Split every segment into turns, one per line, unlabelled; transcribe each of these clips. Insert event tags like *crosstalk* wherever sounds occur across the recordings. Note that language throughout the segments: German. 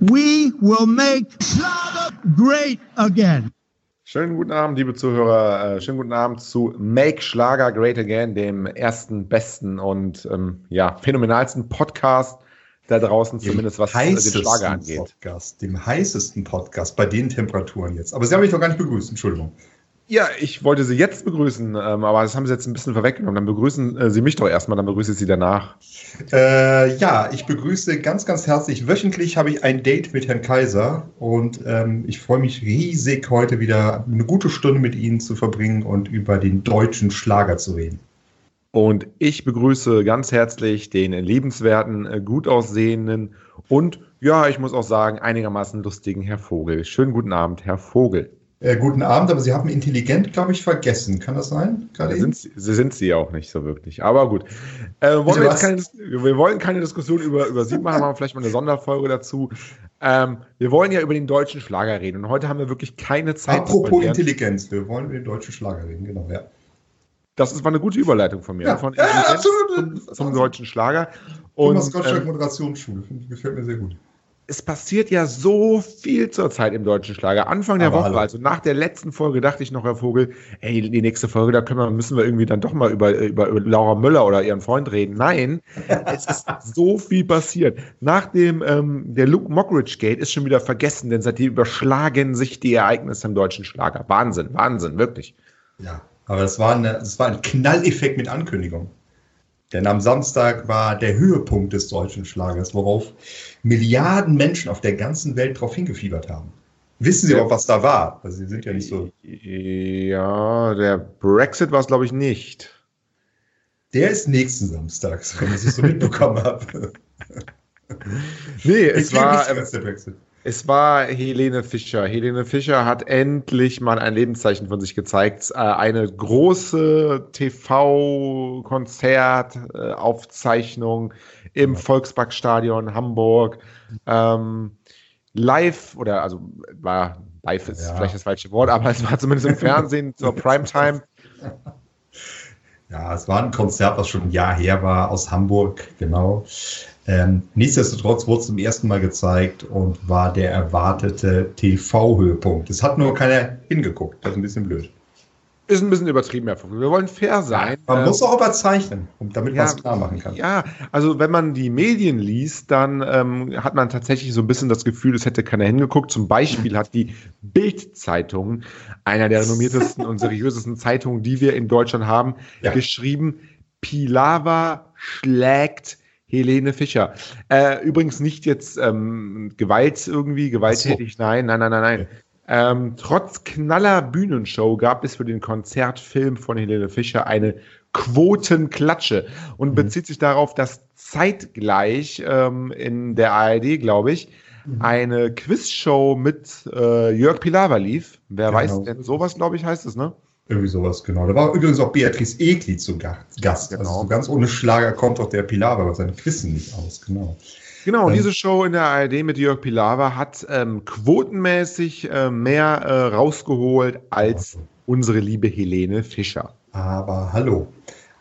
We will make Schlager great again.
Schönen guten Abend, liebe Zuhörer. Äh, schönen guten Abend zu Make Schlager Great Again, dem ersten, besten und ähm, ja, phänomenalsten Podcast da draußen, dem zumindest was
den Schlager angeht. Podcast, dem heißesten Podcast bei den Temperaturen jetzt. Aber Sie haben mich doch gar nicht begrüßt, Entschuldigung.
Ja, ich wollte Sie jetzt begrüßen, ähm, aber das haben Sie jetzt ein bisschen vorweggenommen. Dann begrüßen äh, Sie mich doch erstmal, dann begrüße ich Sie danach.
Äh, ja, ich begrüße ganz, ganz herzlich. Wöchentlich habe ich ein Date mit Herrn Kaiser und ähm, ich freue mich riesig, heute wieder eine gute Stunde mit Ihnen zu verbringen und über den deutschen Schlager zu reden.
Und ich begrüße ganz herzlich den liebenswerten, äh, gut aussehenden und, ja, ich muss auch sagen, einigermaßen lustigen Herr Vogel. Schönen guten Abend, Herr Vogel.
Äh, guten Abend, aber Sie haben intelligent, glaube ich, vergessen. Kann das sein?
Sind sie, sind sie auch nicht so wirklich. Aber gut. Äh, wollen wir, keine, wir, wollen keine Diskussion über, über Sie machen, machen vielleicht mal eine Sonderfolge dazu. Ähm, wir wollen ja über den deutschen Schlager reden und heute haben wir wirklich keine Zeit.
Apropos Intelligenz, wir wollen über den deutschen Schlager reden, genau, ja.
Das ist, war eine gute Überleitung von mir.
Ja,
von
ja, absolut.
Zum, zum deutschen Schlager.
Und, Thomas Gottschalk ähm, Moderationsschule, gefällt mir sehr gut
es passiert ja so viel zurzeit im deutschen Schlager. Anfang der Aber Woche, hallo. also nach der letzten Folge, dachte ich noch, Herr Vogel, ey, die nächste Folge, da können wir, müssen wir irgendwie dann doch mal über, über, über Laura Müller oder ihren Freund reden. Nein, es ist *laughs* so viel passiert. Nach dem ähm, der Luke Mockridge Gate ist schon wieder vergessen, denn seitdem überschlagen sich die Ereignisse im deutschen Schlager. Wahnsinn, Wahnsinn, wirklich.
Ja, aber das war, eine, das war ein Knalleffekt mit Ankündigung. Denn am Samstag war der Höhepunkt des deutschen Schlagers, worauf Milliarden Menschen auf der ganzen Welt darauf hingefiebert haben. Wissen Sie auch, was da war? Also Sie sind ja nicht so.
Ja, der Brexit war es, glaube ich, nicht.
Der ist nächsten Samstags, wenn ich es so mitbekommen habe. *laughs*
Nee, es war. Nicht, der Brexit. Es war Helene Fischer. Helene Fischer hat endlich mal ein Lebenszeichen von sich gezeigt. Äh, eine große TV-Konzert-Aufzeichnung im Volksparkstadion Hamburg. Ähm, live, oder also war live ist ja. vielleicht das falsche Wort, aber es war zumindest im Fernsehen zur *laughs* Primetime.
Ja, es war ein Konzert, was schon ein Jahr her war, aus Hamburg, genau. Ähm, nichtsdestotrotz wurde es zum ersten Mal gezeigt und war der erwartete TV-Höhepunkt. Es hat nur keiner hingeguckt. Das ist ein bisschen blöd.
Ist ein bisschen übertrieben, Herr Vogel. Wir wollen fair sein.
Man ähm, muss auch überzeichnen, damit ja, man es klar machen kann.
Ja, also wenn man die Medien liest, dann ähm, hat man tatsächlich so ein bisschen das Gefühl, es hätte keiner hingeguckt. Zum Beispiel hat die Bild-Zeitung, einer der renommiertesten und seriösesten Zeitungen, die wir in Deutschland haben, ja. geschrieben, Pilava schlägt Helene Fischer. Äh, übrigens nicht jetzt ähm, Gewalt irgendwie, gewalttätig, so. nein, nein, nein, nein, nein. Ähm, trotz knaller Bühnenshow gab es für den Konzertfilm von Helene Fischer eine Quotenklatsche und mhm. bezieht sich darauf, dass zeitgleich ähm, in der ARD, glaube ich, mhm. eine Quizshow mit äh, Jörg Pilawa lief. Wer genau. weiß denn sowas, glaube ich, heißt es, ne?
Irgendwie sowas, genau. Da war übrigens auch Beatrice Egli zu Gast. Genau. Also so ganz ohne Schlager kommt doch der Pilawa bei seinen Quissen nicht aus, genau.
Genau, ähm, diese Show in der ARD mit Jörg Pilawa hat ähm, quotenmäßig äh, mehr äh, rausgeholt als unsere liebe Helene Fischer.
Aber hallo.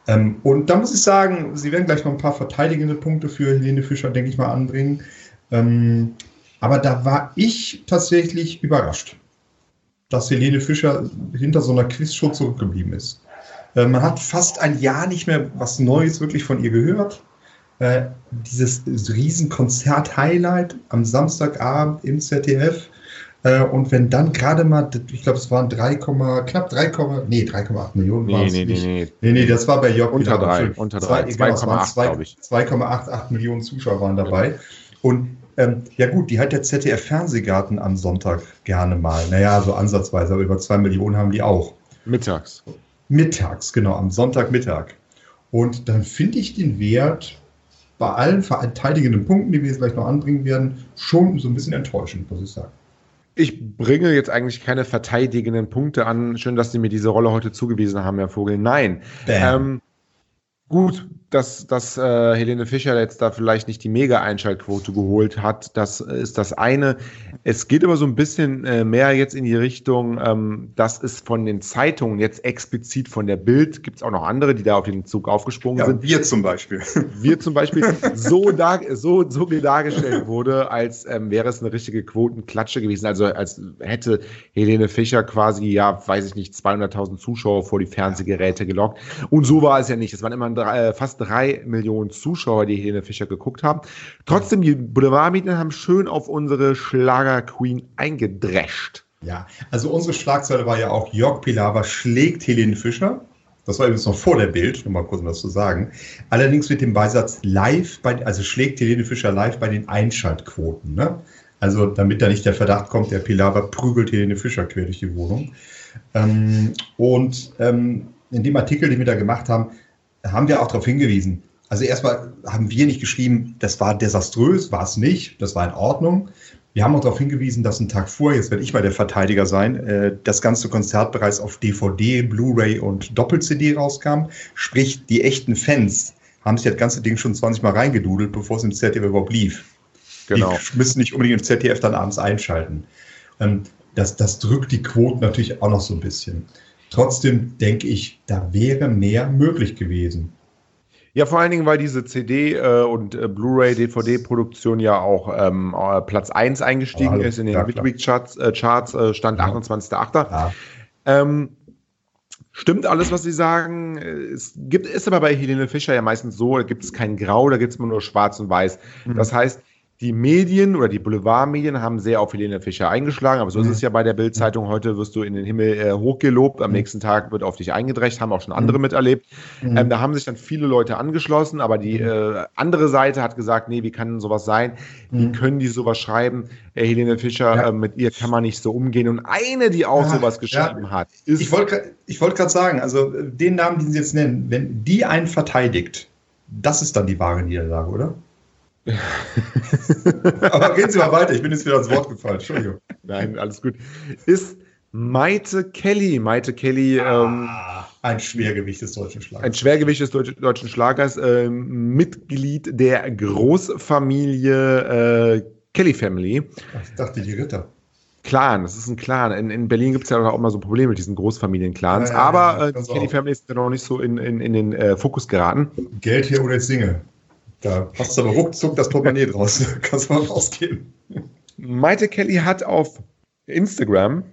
Ähm, und da muss ich sagen, Sie werden gleich noch ein paar verteidigende Punkte für Helene Fischer, denke ich mal, anbringen. Ähm, aber da war ich tatsächlich überrascht dass Helene Fischer hinter so einer Quizshow zurückgeblieben ist. Äh, man hat fast ein Jahr nicht mehr was Neues wirklich von ihr gehört. Äh, dieses Riesenkonzert-Highlight am Samstagabend im ZDF. Äh, und wenn dann gerade mal, ich glaube, es waren 3, knapp 3, nee, 3,8 Millionen
nee, nee, nee, nee,
nee. Nee, das war bei Jörg.
Unter 3, unter 3, 2,8,
glaube ich. 2,88 Millionen Zuschauer waren dabei. Und ähm, ja gut, die hat der ZDF-Fernsehgarten am Sonntag gerne mal. Naja, so ansatzweise, aber über zwei Millionen haben die auch.
Mittags.
Mittags, genau, am Sonntagmittag. Und dann finde ich den Wert bei allen verteidigenden Punkten, die wir jetzt gleich noch anbringen werden, schon so ein bisschen enttäuschend, muss ich sagen.
Ich bringe jetzt eigentlich keine verteidigenden Punkte an. Schön, dass Sie mir diese Rolle heute zugewiesen haben, Herr Vogel. Nein. Ähm, gut, dass, dass äh, Helene Fischer jetzt da vielleicht nicht die Mega-Einschaltquote geholt hat. Das ist das eine. Es geht aber so ein bisschen äh, mehr jetzt in die Richtung, ähm, dass es von den Zeitungen, jetzt explizit von der Bild, gibt es auch noch andere, die da auf den Zug aufgesprungen
Ja,
sind.
wir zum Beispiel.
Wir zum Beispiel *laughs* so, dar so, so dargestellt wurde, als ähm, wäre es eine richtige Quotenklatsche gewesen. Also als hätte Helene Fischer quasi, ja, weiß ich nicht, 200.000 Zuschauer vor die Fernsehgeräte gelockt. Und so war es ja nicht. Es waren immer drei, äh, fast drei Millionen Zuschauer, die Helene Fischer geguckt haben. Trotzdem, die Boulevardmedien haben schön auf unsere Schlager-Queen eingedrescht.
Ja, also unsere Schlagzeile war ja auch, Jörg Pilawa schlägt Helene Fischer. Das war übrigens noch vor der Bild, nur mal kurz um das zu sagen. Allerdings mit dem Beisatz live, bei, also schlägt Helene Fischer live bei den Einschaltquoten. Ne? Also damit da nicht der Verdacht kommt, der Pilawa prügelt Helene Fischer quer durch die Wohnung. Ähm, und ähm, in dem Artikel, den wir da gemacht haben, haben wir auch darauf hingewiesen. Also erstmal haben wir nicht geschrieben, das war desaströs, war es nicht, das war in Ordnung. Wir haben auch darauf hingewiesen, dass ein Tag vor, jetzt werde ich mal der Verteidiger sein, äh, das ganze Konzert bereits auf DVD, Blu-ray und Doppel-CD rauskam. Sprich, die echten Fans haben sich das ganze Ding schon 20 Mal reingedudelt, bevor es im ZDF überhaupt lief.
Genau.
Die müssen nicht unbedingt im ZDF dann abends einschalten. Ähm, das, das drückt die Quoten natürlich auch noch so ein bisschen. Trotzdem denke ich, da wäre mehr möglich gewesen.
Ja, vor allen Dingen, weil diese CD äh, und äh, Blu-ray, DVD-Produktion ja auch ähm, äh, Platz 1 eingestiegen
Hallo.
ist in den
Ja.
Midweek-Charts, äh, Charts, äh, Stand
Ja.
28.8.
Ja.
Ähm, stimmt alles, was Sie sagen. Es gibt, ist aber bei Helene Fischer ja meistens so, da gibt es kein Grau, da gibt es immer nur Schwarz und Weiß.
Mhm.
Das heißt, die Medien oder die Boulevardmedien haben sehr auf Helene Fischer eingeschlagen, aber so ist
Mhm.
es ja bei der Bild-Zeitung. Heute wirst du in den Himmel äh, hochgelobt, am
Mhm.
nächsten Tag wird auf dich eingedrecht, haben auch schon andere miterlebt.
Mhm.
Ähm, da haben sich dann viele Leute angeschlossen, aber die äh, andere Seite hat gesagt, nee, wie kann denn sowas sein? Wie
Mhm.
können die sowas schreiben? Äh, Helene Fischer,
Ja.
äh, mit ihr kann man nicht so umgehen. Und eine, die auch
Ja,
sowas
ja.
geschrieben hat, ist
Ich wollte wollte gerade sagen, also äh, den Namen, den Sie jetzt nennen, wenn die einen verteidigt, das ist dann die wahre Niederlage, oder? *laughs* Aber reden Sie mal weiter, ich bin jetzt wieder ans Wort gefallen, Entschuldigung.
Nein, alles gut. Ist Maite Kelly. Maite Kelly, ähm,
Ah, ein Schwergewicht des deutschen Schlagers.
ein Schwergewicht des Deutsch deutschen Schlagers, ähm, Mitglied der Großfamilie äh, Kelly Family.
Ich dachte, die Ritter.
Clan, das ist ein Clan. In, in Berlin gibt es ja auch immer so Probleme mit diesen Großfamilienclans.
Ja, ja,
aber äh, die Kelly. Family ist ja noch nicht so in, in, in den äh, Fokus geraten.
Geld hier oder ich singe. Da passt aber ruckzuck das Portemonnaie draus. *laughs* Kannst du mal rausgehen.
Maite Kelly hat auf Instagram,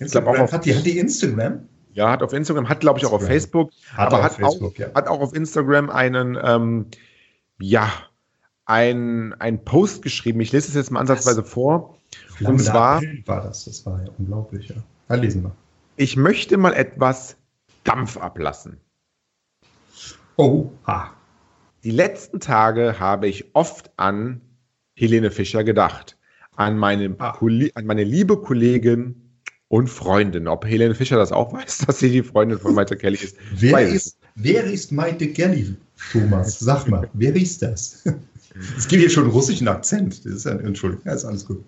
Ich glaub auch auf-
hat, die, hat die Instagram?
ja, hat auf Instagram, hat glaube ich auch auf
Instagram.
Facebook,
Hat
aber
auch
hat,
auf Facebook,
auch,
ja.
hat auch auf Instagram einen, ähm, ja, ein, ein Post geschrieben. Ich lese es jetzt mal ansatzweise vor. Und zwar,
war das. Das war ja unglaublich. Ja. Ja, lesen wir.
ich möchte mal etwas Dampf ablassen.
Oh, ha.
Die letzten Tage habe ich oft an Helene Fischer gedacht. An meine,
Ah.
An meine liebe Kollegin und Freundin. Ob Helene Fischer das auch *laughs* weiß, dass sie die Freundin von Maite Kelly ist.
Wer
weiß
ist, wer ist Maite Kelly, Thomas? Sag mal, wer ist das? *laughs* Es gibt hier schon einen russischen Akzent. Das ist ja, Entschuldigung, ja, ist alles gut.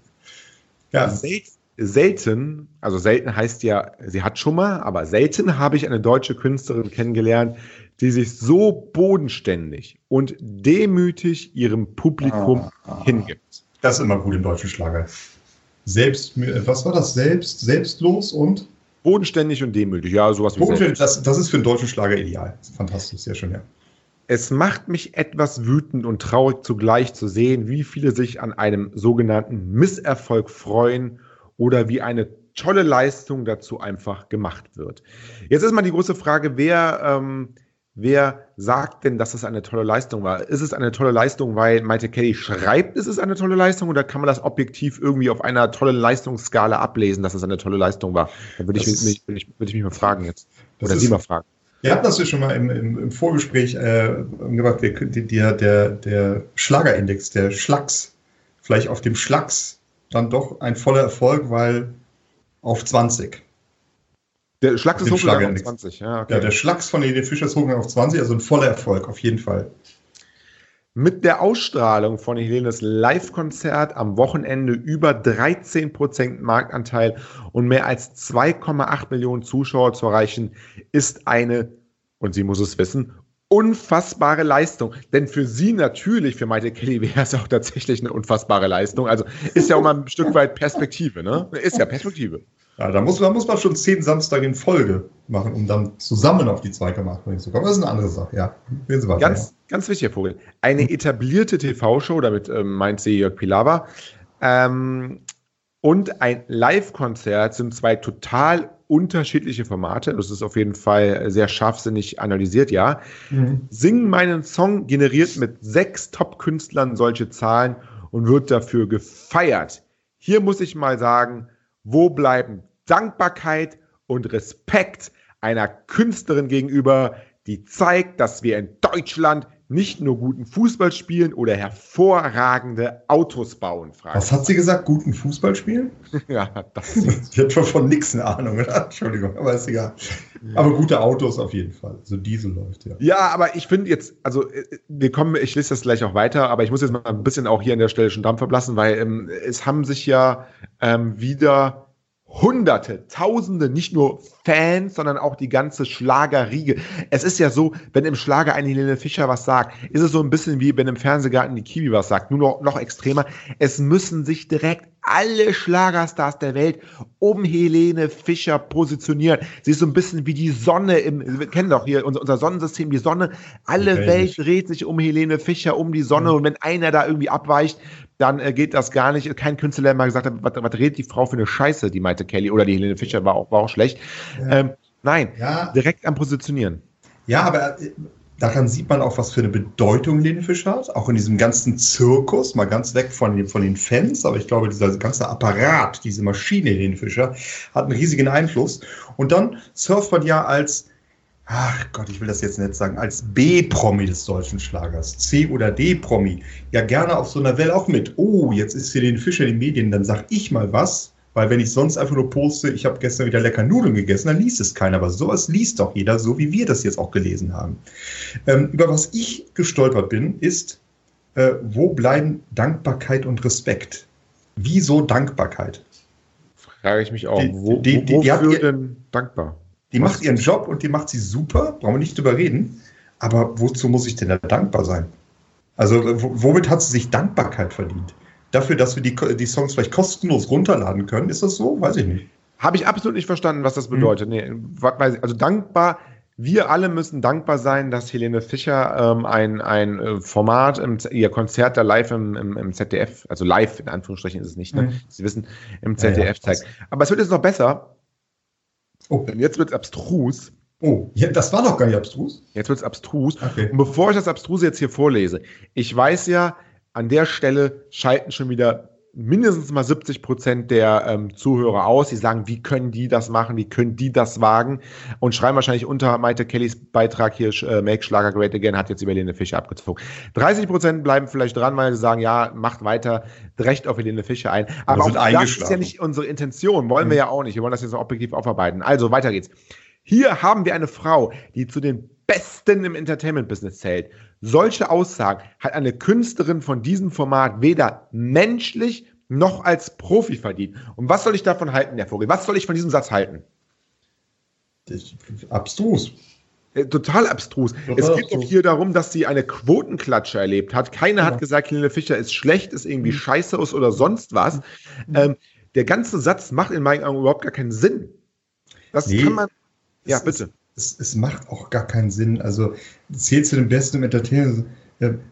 Ja,
Sel selten, also selten heißt ja, sie hat schon mal, aber selten habe ich eine deutsche Künstlerin kennengelernt, die sich so bodenständig und demütig ihrem Publikum
Ah.
hingibt.
das ist immer gut im deutschen Schlager. Selbst, was war das? Selbst, selbstlos und
Bodenständig und demütig, ja, sowas wie
Bodenständig, das, das ist für einen deutschen Schlager ideal. Fantastisch, sehr schön, ja.
Es macht mich etwas wütend und traurig zugleich zu sehen, wie viele sich an einem sogenannten Misserfolg freuen oder wie eine tolle Leistung dazu einfach gemacht wird. Jetzt ist mal die große Frage, wer, ähm, wer sagt denn, dass es eine tolle Leistung war? Ist es eine tolle Leistung, weil Maite Kelly schreibt, ist es eine tolle Leistung oder kann man das objektiv irgendwie auf einer tollen Leistungsskala ablesen, dass es eine tolle Leistung war? Da würde ich, mich, würde ich, würde ich mich mal fragen jetzt. Oder Sie mal fragen.
Wir hatten das ja schon mal im, im, im Vorgespräch äh, gemacht, wir, die, der, der, der Schlagerindex, der Schlags, vielleicht auf dem Schlags dann doch ein voller Erfolg, weil auf 20.
Der Schlag ist hochgegangen auf
Schlagerindex.
20, ja, okay.
Ja, der Schlags von Edith Fischer ist hochgegangen auf 20, also ein voller Erfolg, auf jeden Fall.
Mit der Ausstrahlung von Helenes Live-Konzert am Wochenende über 13% Marktanteil und mehr als 2,8 Millionen Zuschauer zu erreichen, ist eine, und sie muss es wissen, unfassbare Leistung. Denn für sie natürlich, für Maite Kelly, wäre es auch tatsächlich eine unfassbare Leistung. Also ist ja auch mal ein Stück weit Perspektive, ne? Ist ja Perspektive.
Ja, da muss, da muss man schon zehn Samstage in Folge machen, um dann zusammen auf die Zweikampfbringen zu kommen. Das ist eine andere Sache, ja.
Sie weiter, ganz, ja. ganz wichtig, Herr Vogel. Eine etablierte TV-Show, damit ähm, meint sie Jörg Pilawa, ähm, und ein Live-Konzert sind zwei total unterschiedliche Formate. Das ist auf jeden Fall sehr scharfsinnig analysiert, ja. Mhm. Singen meinen Song generiert mit sechs Top-Künstlern solche Zahlen und wird dafür gefeiert. Hier muss ich mal sagen, wo bleiben Dankbarkeit und Respekt einer Künstlerin gegenüber, die zeigt, dass wir in Deutschland nicht nur guten Fußball spielen oder hervorragende Autos bauen.
Was hat sie gesagt? Guten Fußball spielen? *laughs*
ja,
das Sie hat schon von nichts eine Ahnung, oder? Entschuldigung, aber ist egal. Aber gute Autos auf jeden Fall. So Diesel läuft, ja.
Ja, aber ich finde jetzt, also äh, wir kommen, ich lese das gleich auch weiter, aber ich muss jetzt mal ein bisschen auch hier an der Stelle schon Dampf verblassen, weil ähm, es haben sich ja ähm, wieder Hunderte, Tausende, nicht nur Fans, sondern auch die ganze Schlagerriege. Es ist ja so, wenn im Schlager eine Helene Fischer was sagt, ist es so ein bisschen wie wenn im Fernsehgarten die Kiwi was sagt, nur noch, noch extremer. Es müssen sich direkt alle Schlagerstars der Welt um Helene Fischer positionieren. Sie ist so ein bisschen wie die Sonne im, wir kennen doch hier unser, unser Sonnensystem, die Sonne. Alle okay. Welt dreht sich um Helene Fischer, um die Sonne. Und wenn einer da irgendwie abweicht, dann äh, geht das gar nicht. Kein Künstler, mal gesagt hat, was, was redet die Frau für eine Scheiße, die meinte Kelly oder die Helene Fischer war auch, war auch schlecht. Ja. Ähm, nein, ja. direkt am Positionieren.
Ja, aber äh, daran sieht man auch, was für eine Bedeutung Helene Fischer hat. Auch in diesem ganzen Zirkus, mal ganz weg von den, von den Fans, aber ich glaube, dieser ganze Apparat, diese Maschine Helene Fischer, hat einen riesigen Einfluss. Und dann surft man ja als ach Gott, ich will das jetzt nicht sagen, als B-Promi des deutschen Schlagers, C- oder D-Promi, ja gerne auf so einer Welle auch mit. Oh, jetzt ist hier den Fischer in den Medien, dann sag ich mal was, weil wenn ich sonst einfach nur poste, ich habe gestern wieder lecker Nudeln gegessen, dann liest es keiner. Aber sowas liest doch jeder, so wie wir das jetzt auch gelesen haben. Ähm, über was ich gestolpert bin, ist, äh, wo bleiben Dankbarkeit und Respekt? Wieso Dankbarkeit?
Frage ich mich auch.
Die, wo, die, die, wofür denn dankbar? Die macht ihren Job und die macht sie super, brauchen wir nicht drüber reden. Aber wozu muss ich denn da dankbar sein? Also, womit hat sie sich Dankbarkeit verdient? Dafür, dass wir die, die Songs vielleicht kostenlos runterladen können? Ist das so? Weiß ich nicht.
Habe ich absolut nicht verstanden, was das hm. bedeutet. Hm. Nee, also dankbar, wir alle müssen dankbar sein, dass Helene Fischer ähm, ein, ein äh, Format, im, ihr Konzert da live im, im, im, ZDF, also live in Anführungsstrichen ist es nicht, ne? Hm. Sie wissen, im ZDF ja, ja, zeigt. Aber es wird jetzt noch besser, Oh. Denn jetzt wird es abstrus.
Oh, ja, das war doch gar nicht abstrus.
Jetzt wird es abstrus. Okay. Und bevor ich das Abstruse jetzt hier vorlese, ich weiß ja, an der Stelle schalten schon wieder mindestens mal 70 Prozent der ähm, Zuhörer aus. Die sagen, wie können die das machen? Wie können die das wagen? Und schreiben wahrscheinlich unter Maite Kellys Beitrag hier, äh, Make Schlager Great Again, hat jetzt über Helene Fischer abgezogen. 30 Prozent bleiben vielleicht dran, weil sie sagen, ja, macht weiter, recht auf Helene Fischer ein. Aber auch das ist ja nicht unsere Intention. Wollen mhm. wir ja auch nicht. Wir wollen das jetzt objektiv aufarbeiten. Also, weiter geht's. Hier haben wir eine Frau, die zu den Besten im Entertainment-Business zählt. Solche Aussagen hat eine Künstlerin von diesem Format weder menschlich noch als Profi verdient. Und was soll ich davon halten, Herr Vogel? Was soll ich von diesem Satz halten?
abstrus.
Äh, total abstrus. Total es geht abstrus. doch hier darum, dass sie eine Quotenklatsche erlebt hat. Keiner ja. hat gesagt, Helene Fischer ist schlecht, ist irgendwie mhm. scheiße aus oder sonst was. Mhm. Ähm, der ganze Satz macht in meinen Augen überhaupt gar keinen Sinn. Das nee. kann man.
Ja, bitte es, es macht auch gar keinen Sinn. Also zählt zu den besten im Entertainment.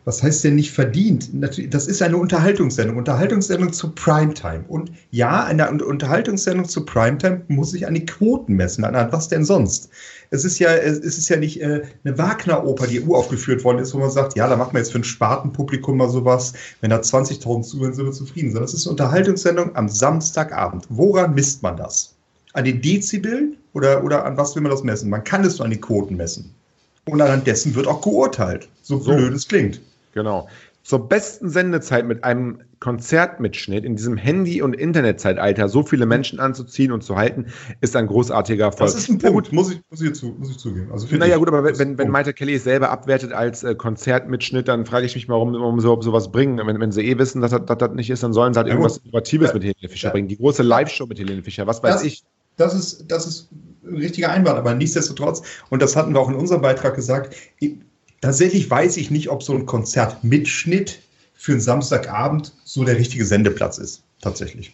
Was heißt denn nicht verdient? Das ist eine Unterhaltungssendung. Unterhaltungssendung zu Primetime. Und ja, eine Unterhaltungssendung zu Primetime muss sich an die Quoten messen. An was denn sonst? Es ist ja, es ist ja nicht äh, eine Wagner-Oper, die uraufgeführt worden ist, wo man sagt, ja, da machen wir jetzt für ein Spartenpublikum mal sowas. Wenn da 20.000 zuhören, sind wir zufrieden. Sondern es ist eine Unterhaltungssendung am Samstagabend. Woran misst man das? An den Dezibeln oder, oder an was will man das messen? Man kann es nur an die Quoten messen. Und anhand dessen wird auch geurteilt. So, so blöd es klingt.
Genau. Zur besten Sendezeit mit einem Konzertmitschnitt in diesem Handy- und Internetzeitalter so viele Menschen anzuziehen und zu halten, ist ein großartiger Erfolg.
Das ist ein Punkt, muss ich, muss ich, zu, muss ich zugeben.
Also naja, gut, aber wenn, wenn Maite Kelly es selber abwertet als äh, Konzertmitschnitt, dann frage ich mich, warum, warum sie sowas bringen. Wenn, wenn sie eh wissen, dass das, dass das nicht ist, dann sollen sie halt ja, irgendwas Innovatives ja, mit Helene Fischer ja. bringen. Die große Live-Show mit Helene Fischer, was weiß
das,
ich.
Das ist, das ist ein richtiger Einwand, aber nichtsdestotrotz, und das hatten wir auch in unserem Beitrag gesagt, tatsächlich weiß ich nicht, ob so ein Konzertmitschnitt für einen Samstagabend so der richtige Sendeplatz ist. Tatsächlich.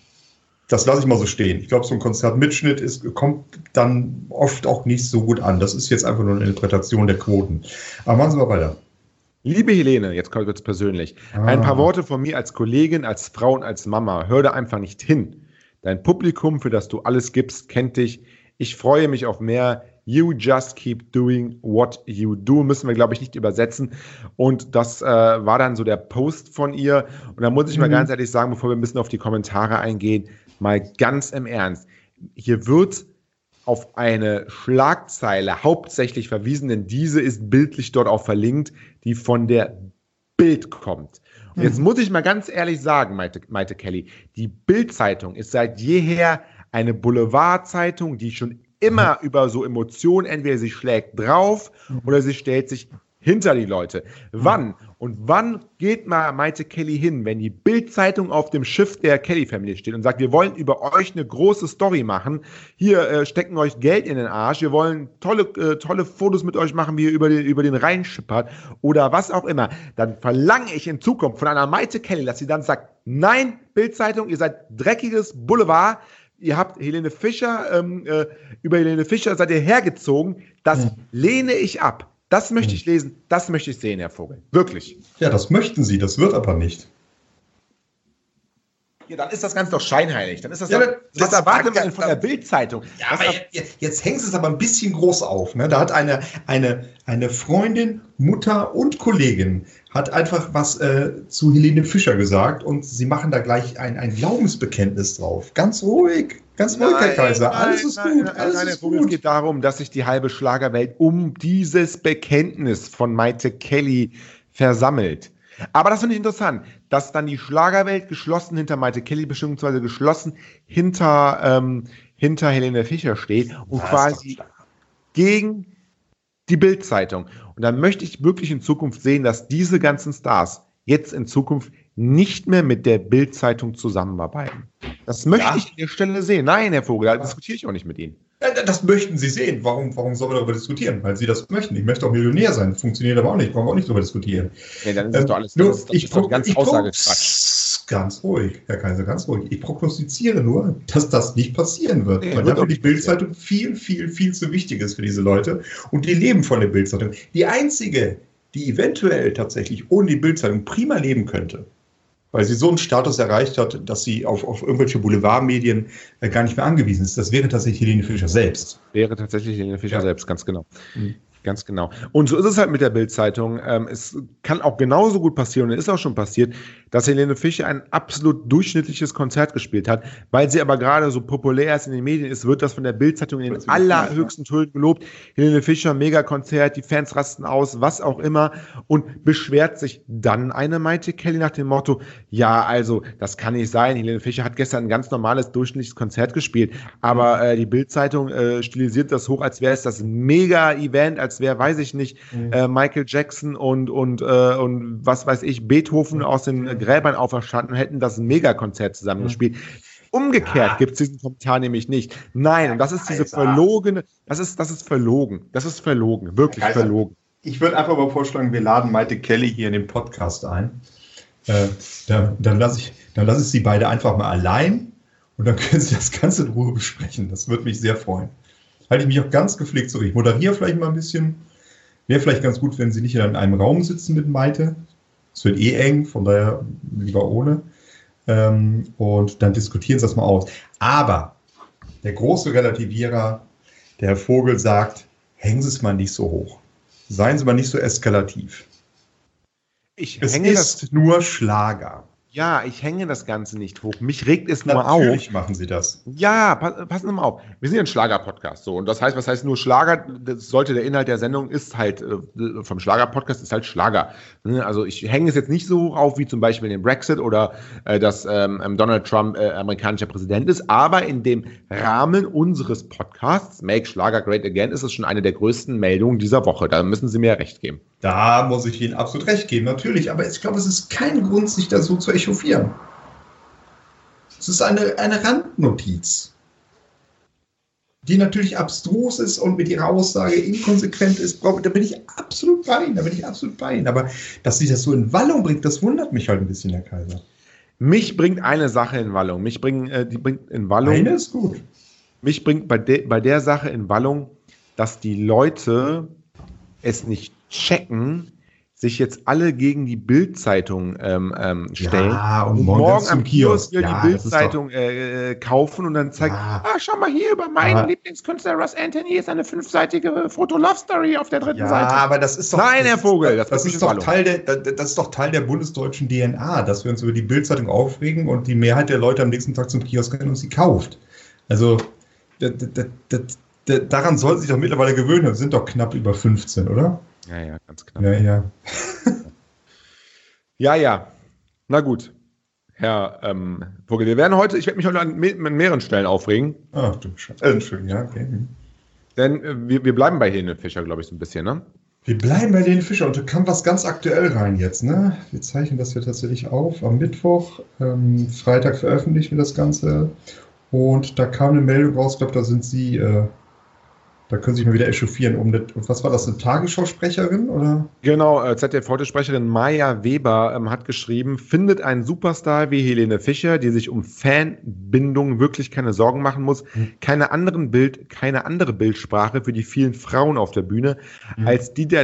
Das lasse ich mal so stehen. Ich glaube, so ein Konzertmitschnitt ist, kommt dann oft auch nicht so gut an. Das ist jetzt einfach nur eine Interpretation der Quoten. Aber machen Sie mal weiter.
Liebe Helene, jetzt kommt es persönlich.
Ah.
Ein paar Worte von mir als Kollegin, als Frau und als Mama. Hör da einfach nicht hin. Dein Publikum, für das du alles gibst, kennt dich. Ich freue mich auf mehr. You just keep doing what you do. Müssen wir, glaube ich, nicht übersetzen. Und das äh, war dann so der Post von ihr. Und da muss ich mal
Mhm.
ganz ehrlich sagen, bevor wir ein bisschen auf die Kommentare eingehen, mal ganz im Ernst. Hier wird auf eine Schlagzeile hauptsächlich verwiesen, denn diese ist bildlich dort auch verlinkt, die von der Bild kommt. Und jetzt muss ich mal ganz ehrlich sagen, Maite, Maite Kelly, die Bild-Zeitung ist seit jeher eine Boulevardzeitung, die schon immer über so Emotionen, entweder sie schlägt drauf oder sie stellt sich hinter die Leute. Wann? Und wann geht mal Maite Kelly hin, wenn die Bild-Zeitung auf dem Schiff der Kelly-Familie steht und sagt, wir wollen über euch eine große Story machen, hier äh, stecken euch Geld in den Arsch, wir wollen tolle, äh, tolle Fotos mit euch machen, wie ihr über den, über den Rhein schippert oder was auch immer, dann verlange ich in Zukunft von einer Maite Kelly, dass sie dann sagt, nein, Bild-Zeitung, ihr seid dreckiges Boulevard, ihr habt Helene Fischer, ähm, äh, über Helene Fischer seid ihr hergezogen, das lehne ich ab. Das möchte ich lesen, das möchte ich sehen, Herr Vogel. Wirklich.
Ja, das möchten Sie, das wird aber nicht.
Ja, dann ist das Ganze doch scheinheilig. Dann ist das,
Ja,
doch,
das-
was
das-
erwartet man von der Bild-Zeitung?
Ja, aber
er-
jetzt, jetzt hängt es aber ein bisschen groß auf. Ne? Da hat eine, eine, eine Freundin, Mutter und Kollegin hat einfach was äh, zu Helene Fischer gesagt und sie machen da gleich ein, ein Glaubensbekenntnis drauf. Ganz ruhig, ganz ruhig, Herr Kaiser. alles ist
nein,
gut,
nein,
alles
nein,
ist
Vogel, Es
gut.
geht darum, dass sich die halbe Schlagerwelt um dieses Bekenntnis von Maite Kelly versammelt. Aber das finde ich interessant, dass dann die Schlagerwelt geschlossen hinter Maite Kelly beziehungsweise geschlossen hinter, ähm, hinter Helene Fischer steht und
Was?
quasi gegen die Bildzeitung. Und dann möchte ich wirklich in Zukunft sehen, dass diese ganzen Stars jetzt in Zukunft nicht mehr mit der Bildzeitung zusammenarbeiten. Das möchte
Ja.
ich an der Stelle sehen. Nein, Herr Vogel, da diskutiere ich auch nicht mit Ihnen.
Das möchten Sie sehen. Warum, warum sollen wir darüber diskutieren? Weil Sie das möchten. Ich möchte auch Millionär sein. Funktioniert aber auch nicht. Brauchen wir auch nicht darüber diskutieren.
Nee, dann ist
Ähm,
doch alles
nur,
das
ich
das doch
pro-
ganz
ich. Ganz ruhig, Herr Kaiser, ganz ruhig. Ich prognostiziere nur, dass das nicht passieren wird.
Nee,
weil dafür die. Bildzeitung viel, viel, viel zu wichtig ist für diese Leute. Und die leben von der Bildzeitung. Die einzige, die eventuell tatsächlich ohne die Bildzeitung prima leben könnte, weil sie so einen Status erreicht hat, dass sie auf, auf irgendwelche Boulevardmedien äh, gar nicht mehr angewiesen ist, das wäre tatsächlich Helene Fischer selbst.
Wäre tatsächlich Helene Fischer
Ja.
selbst, ganz genau.
Mhm.
Ganz genau. Und so ist es halt mit der Bildzeitung. Ähm, es kann auch genauso gut passieren und ist auch schon passiert, dass Helene Fischer ein absolut durchschnittliches Konzert gespielt hat. Weil sie aber gerade so populär ist in den Medien ist, wird das von der Bildzeitung in den allerhöchsten Tönen gelobt. Helene Fischer, Megakonzert, die Fans rasten aus, was auch immer. Und beschwert sich dann eine Maite Kelly nach dem Motto, ja, also, das kann nicht sein. Helene Fischer hat gestern ein ganz normales, durchschnittliches Konzert gespielt. Aber äh, die Bildzeitung äh, stilisiert das hoch, als wäre es das Mega-Event, als wäre, weiß ich nicht, äh, Michael Jackson und, und, äh, und was weiß ich, Beethoven aus den äh, Gräbern auferstanden und hätten das Megakonzert zusammengespielt. Umgekehrt
Ja.
gibt es diesen Kommentar nämlich nicht. Nein, und das ist diese verlogene, das ist, das ist verlogen. Das ist verlogen, wirklich verlogen.
Ich würde einfach mal vorschlagen, wir laden Maite Kelly hier in den Podcast ein. Äh, dann dann lasse ich, dann lasse ich sie beide einfach mal allein und dann können sie das Ganze in Ruhe besprechen. Das würde mich sehr freuen. Halte ich mich auch ganz gepflegt zurück. Ich moderiere vielleicht mal ein bisschen. Wäre vielleicht ganz gut, wenn sie nicht in einem Raum sitzen mit Maite. Es wird eh eng, von daher lieber ohne. Ähm, und dann diskutieren sie das mal aus. Aber der große Relativierer, der Herr Vogel sagt, hängen Sie es mal nicht so hoch. Seien Sie mal nicht so eskalativ.
Ich
Es
hänge das,
ist nur Schlager.
Ja, ich hänge das Ganze nicht hoch. Mich regt es nur auf.
Natürlich machen Sie das.
Ja, pass, passen Sie mal auf. Wir sind ja ein Schlager-Podcast. So. Und das heißt, was heißt nur Schlager? Das sollte der Inhalt der Sendung ist halt, äh, vom Schlager-Podcast ist halt Schlager. Ne? Also ich hänge es jetzt nicht so hoch auf wie zum Beispiel den Brexit oder äh, dass ähm, ähm, Donald Trump äh, amerikanischer Präsident ist. Aber in dem Rahmen unseres Podcasts, Make Schlager Great Again, ist es schon eine der größten Meldungen dieser Woche. Da müssen Sie mir recht geben.
Da muss ich Ihnen absolut recht geben, natürlich. Aber ich glaube, es ist kein Grund, sich da so zu echauffieren. Es ist eine, eine Randnotiz. die natürlich abstrus ist und mit ihrer Aussage inkonsequent ist, da bin ich absolut bei Ihnen, da bin ich absolut bei Ihnen. Aber dass sie das so in Wallung bringt, das wundert mich halt ein bisschen, Herr Kaiser.
Mich bringt eine Sache in Wallung. Mich bringt, äh, die bringt in Wallung.
Eine ist gut.
Mich bringt bei, de, bei der Sache in Wallung, dass die Leute es nicht checken, sich jetzt alle gegen die Bildzeitung ähm, ähm, stellen
Ja, und
und
morgen
morgen am Kiosk
Ja,
die
das
Bildzeitung äh, äh, kaufen und dann zeigt,
Ja.
ah, schau mal hier über meinen
Aber-
Lieblingskünstler Russ Anthony ist eine fünfseitige Foto-Love-Story auf der dritten
Ja,
Seite.
aber das ist doch.
Nein,
das
Herr Vogel, das
das,
wird
ist doch Teil der, das ist doch Teil der bundesdeutschen DNA, dass wir uns über die Bildzeitung aufregen und die Mehrheit der Leute am nächsten Tag zum Kiosk gehen und sie kauft. Also da- da- da- da- daran sollten sie sich doch mittlerweile gewöhnen. Wir sind doch knapp über 15, oder?
Ja, ja, ganz knapp.
Ja, ja. *laughs*
Ja, ja. Na gut. Herr ähm, Vogel, wir werden heute, ich werde mich heute an me an mehreren Stellen aufregen,
Ach du Scheiße. Äh, schön, ja, okay.
denn äh, wir, wir bleiben bei Helene Fischer, glaube ich, so ein bisschen, ne?
Wir bleiben bei den Fischer und da kam was ganz aktuell rein jetzt, ne? Wir zeichnen das hier tatsächlich auf am Mittwoch. Ähm, Freitag veröffentlichen wir das Ganze. Und da kam eine Meldung raus, ich glaube, da sind Sie, äh, da können Sie sich mal wieder echauffieren. Um eine, was war das, eine Tagesschausprecherin? Oder?
Genau, äh, ZDF-Fotosprecherin Maya Weber ähm, hat geschrieben, findet einen Superstar wie Helene Fischer, die sich um Fanbindung wirklich keine Sorgen machen muss,
Mhm.
keine anderen Bild, keine andere Bildsprache für die vielen Frauen auf der Bühne
Mhm.
als die der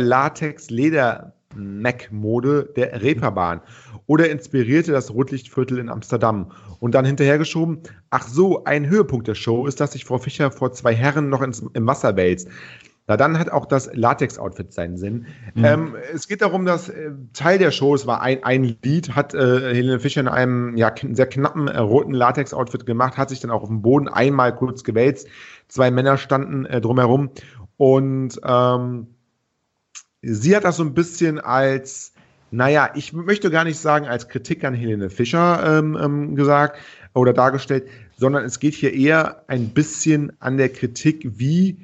Latex-Leder-Mac-Mode der Reeperbahn oder inspirierte das Rotlichtviertel in Amsterdam und dann hinterhergeschoben, ach so, ein Höhepunkt der Show ist, dass sich Frau Fischer vor zwei Herren noch ins, im Wasser wälzt. Na, dann hat auch das Latex-Outfit seinen Sinn.
Mhm.
Ähm, es geht darum, dass äh, Teil der Show, es war ein, ein Lied, hat äh, Helene Fischer in einem ja, sehr knappen äh, roten Latex-Outfit gemacht, hat sich dann auch auf dem Boden einmal kurz gewälzt. Zwei Männer standen äh, drumherum und ähm, sie hat das so ein bisschen als, naja, ich möchte gar nicht sagen als Kritik an Helene Fischer ähm, ähm, gesagt oder dargestellt, sondern es geht hier eher ein bisschen an der Kritik, wie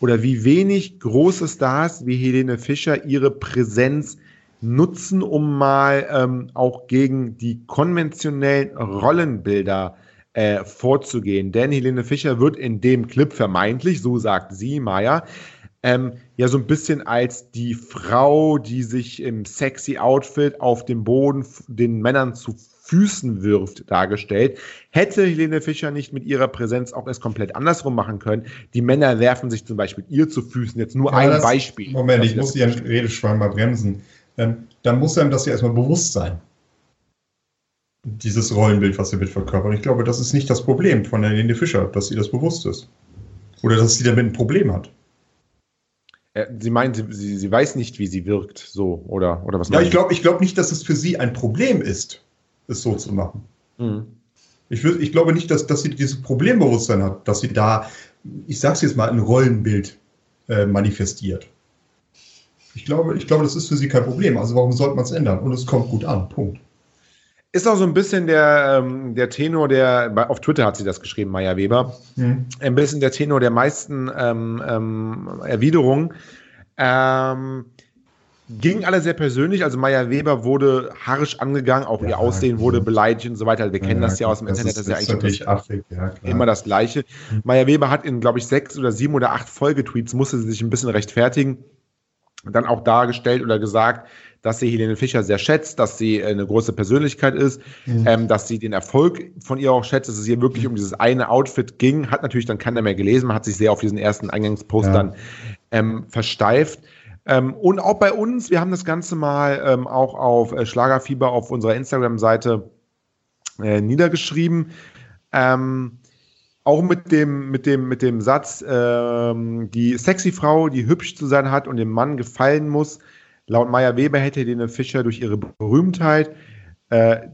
oder wie wenig große Stars wie Helene Fischer ihre Präsenz nutzen, um mal ähm, auch gegen die konventionellen Rollenbilder äh, vorzugehen. Denn Helene Fischer wird in dem Clip vermeintlich, so sagt sie, Maya, ähm, ja so ein bisschen als die Frau, die sich im sexy Outfit auf dem Boden den Männern zu Füßen wirft, dargestellt. Hätte Helene Fischer nicht mit ihrer Präsenz auch es komplett andersrum machen können. Die Männer werfen sich zum Beispiel ihr zu Füßen. Jetzt nur
Ja,
ein
das-
Beispiel.
Moment, ich muss Ihren Redeschwang mal bremsen. Ähm, dann muss einem das ja erstmal bewusst sein. Dieses Rollenbild, was sie mitverkörpert. Ich glaube, das ist nicht das Problem von Helene Fischer, dass sie das bewusst ist. Oder dass sie damit ein Problem hat.
Äh, Sie meint, sie, sie, sie weiß nicht, wie sie wirkt, so, oder, oder was
Ja, ich glaube ich glaub nicht, dass es für sie ein Problem ist, es so zu machen.
Mhm.
Ich, ich glaube nicht, dass, dass sie dieses Problembewusstsein hat, dass sie da, ich sag's jetzt mal, ein Rollenbild äh, manifestiert. Ich glaube, ich glaube, das ist für sie kein Problem. Also warum sollte man es ändern? Und es kommt gut an. Punkt.
Ist auch so ein bisschen der, ähm, der Tenor, der, auf Twitter hat sie das geschrieben, Maya Weber,
Hm.
ein bisschen der Tenor der meisten ähm, ähm, Erwiderungen. Ähm, ging alle sehr persönlich, also Maya Weber wurde harsch angegangen, auch
Ja,
ihr Aussehen wurde
gut.
beleidigt und so weiter. Wir kennen das ja aus dem
das
Internet,
ist,
das ist ja eigentlich
affig, ja, klar.
immer das Gleiche. Maya Weber hat in, glaube ich, sechs oder sieben oder acht Folgetweets, musste sie sich ein bisschen rechtfertigen, dann auch dargestellt oder gesagt, dass sie Helene Fischer sehr schätzt, dass sie äh, eine große Persönlichkeit ist,
Mhm.
ähm, dass sie den Erfolg von ihr auch schätzt, dass es ihr wirklich um dieses eine Outfit ging, hat natürlich dann keiner mehr gelesen, hat sich sehr auf diesen ersten Eingangspost
Ja.
dann ähm, versteift. Ähm, und auch bei uns, wir haben das Ganze mal ähm, auch auf äh, Schlagerfieber auf unserer Instagram-Seite äh, niedergeschrieben. Ähm, auch mit dem, mit dem, mit dem Satz, ähm, die sexy Frau, die hübsch zu sein hat und dem Mann gefallen muss. Laut Maya Weber hätte Helene Fischer durch ihre Berühmtheit äh,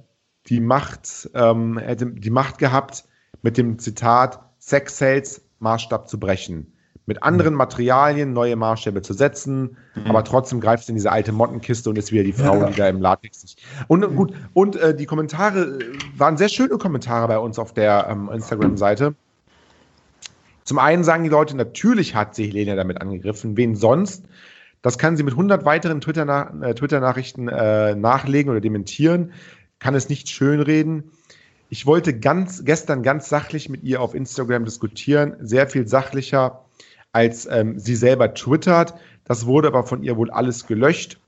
die Macht, ähm, hätte die Macht gehabt, mit dem Zitat Sex Sales Maßstab zu brechen. Mit anderen Materialien neue Maßstäbe zu setzen, aber trotzdem greift sie in diese alte Mottenkiste und ist wieder die Frau,
Ja.
die da im Latex sich. Und gut, und äh, die Kommentare äh, waren sehr schöne Kommentare bei uns auf der ähm, Instagram-Seite. Zum einen sagen die Leute, natürlich hat sie Helene damit angegriffen. Wen sonst? Das kann sie mit 100 weiteren äh, Twitter-Nachrichten äh, nachlegen oder dementieren. Kann es nicht schönreden. Ich wollte ganz, gestern ganz sachlich mit ihr auf Instagram diskutieren, sehr viel sachlicher, als ähm, sie selber twittert. Das wurde aber von ihr wohl alles gelöscht.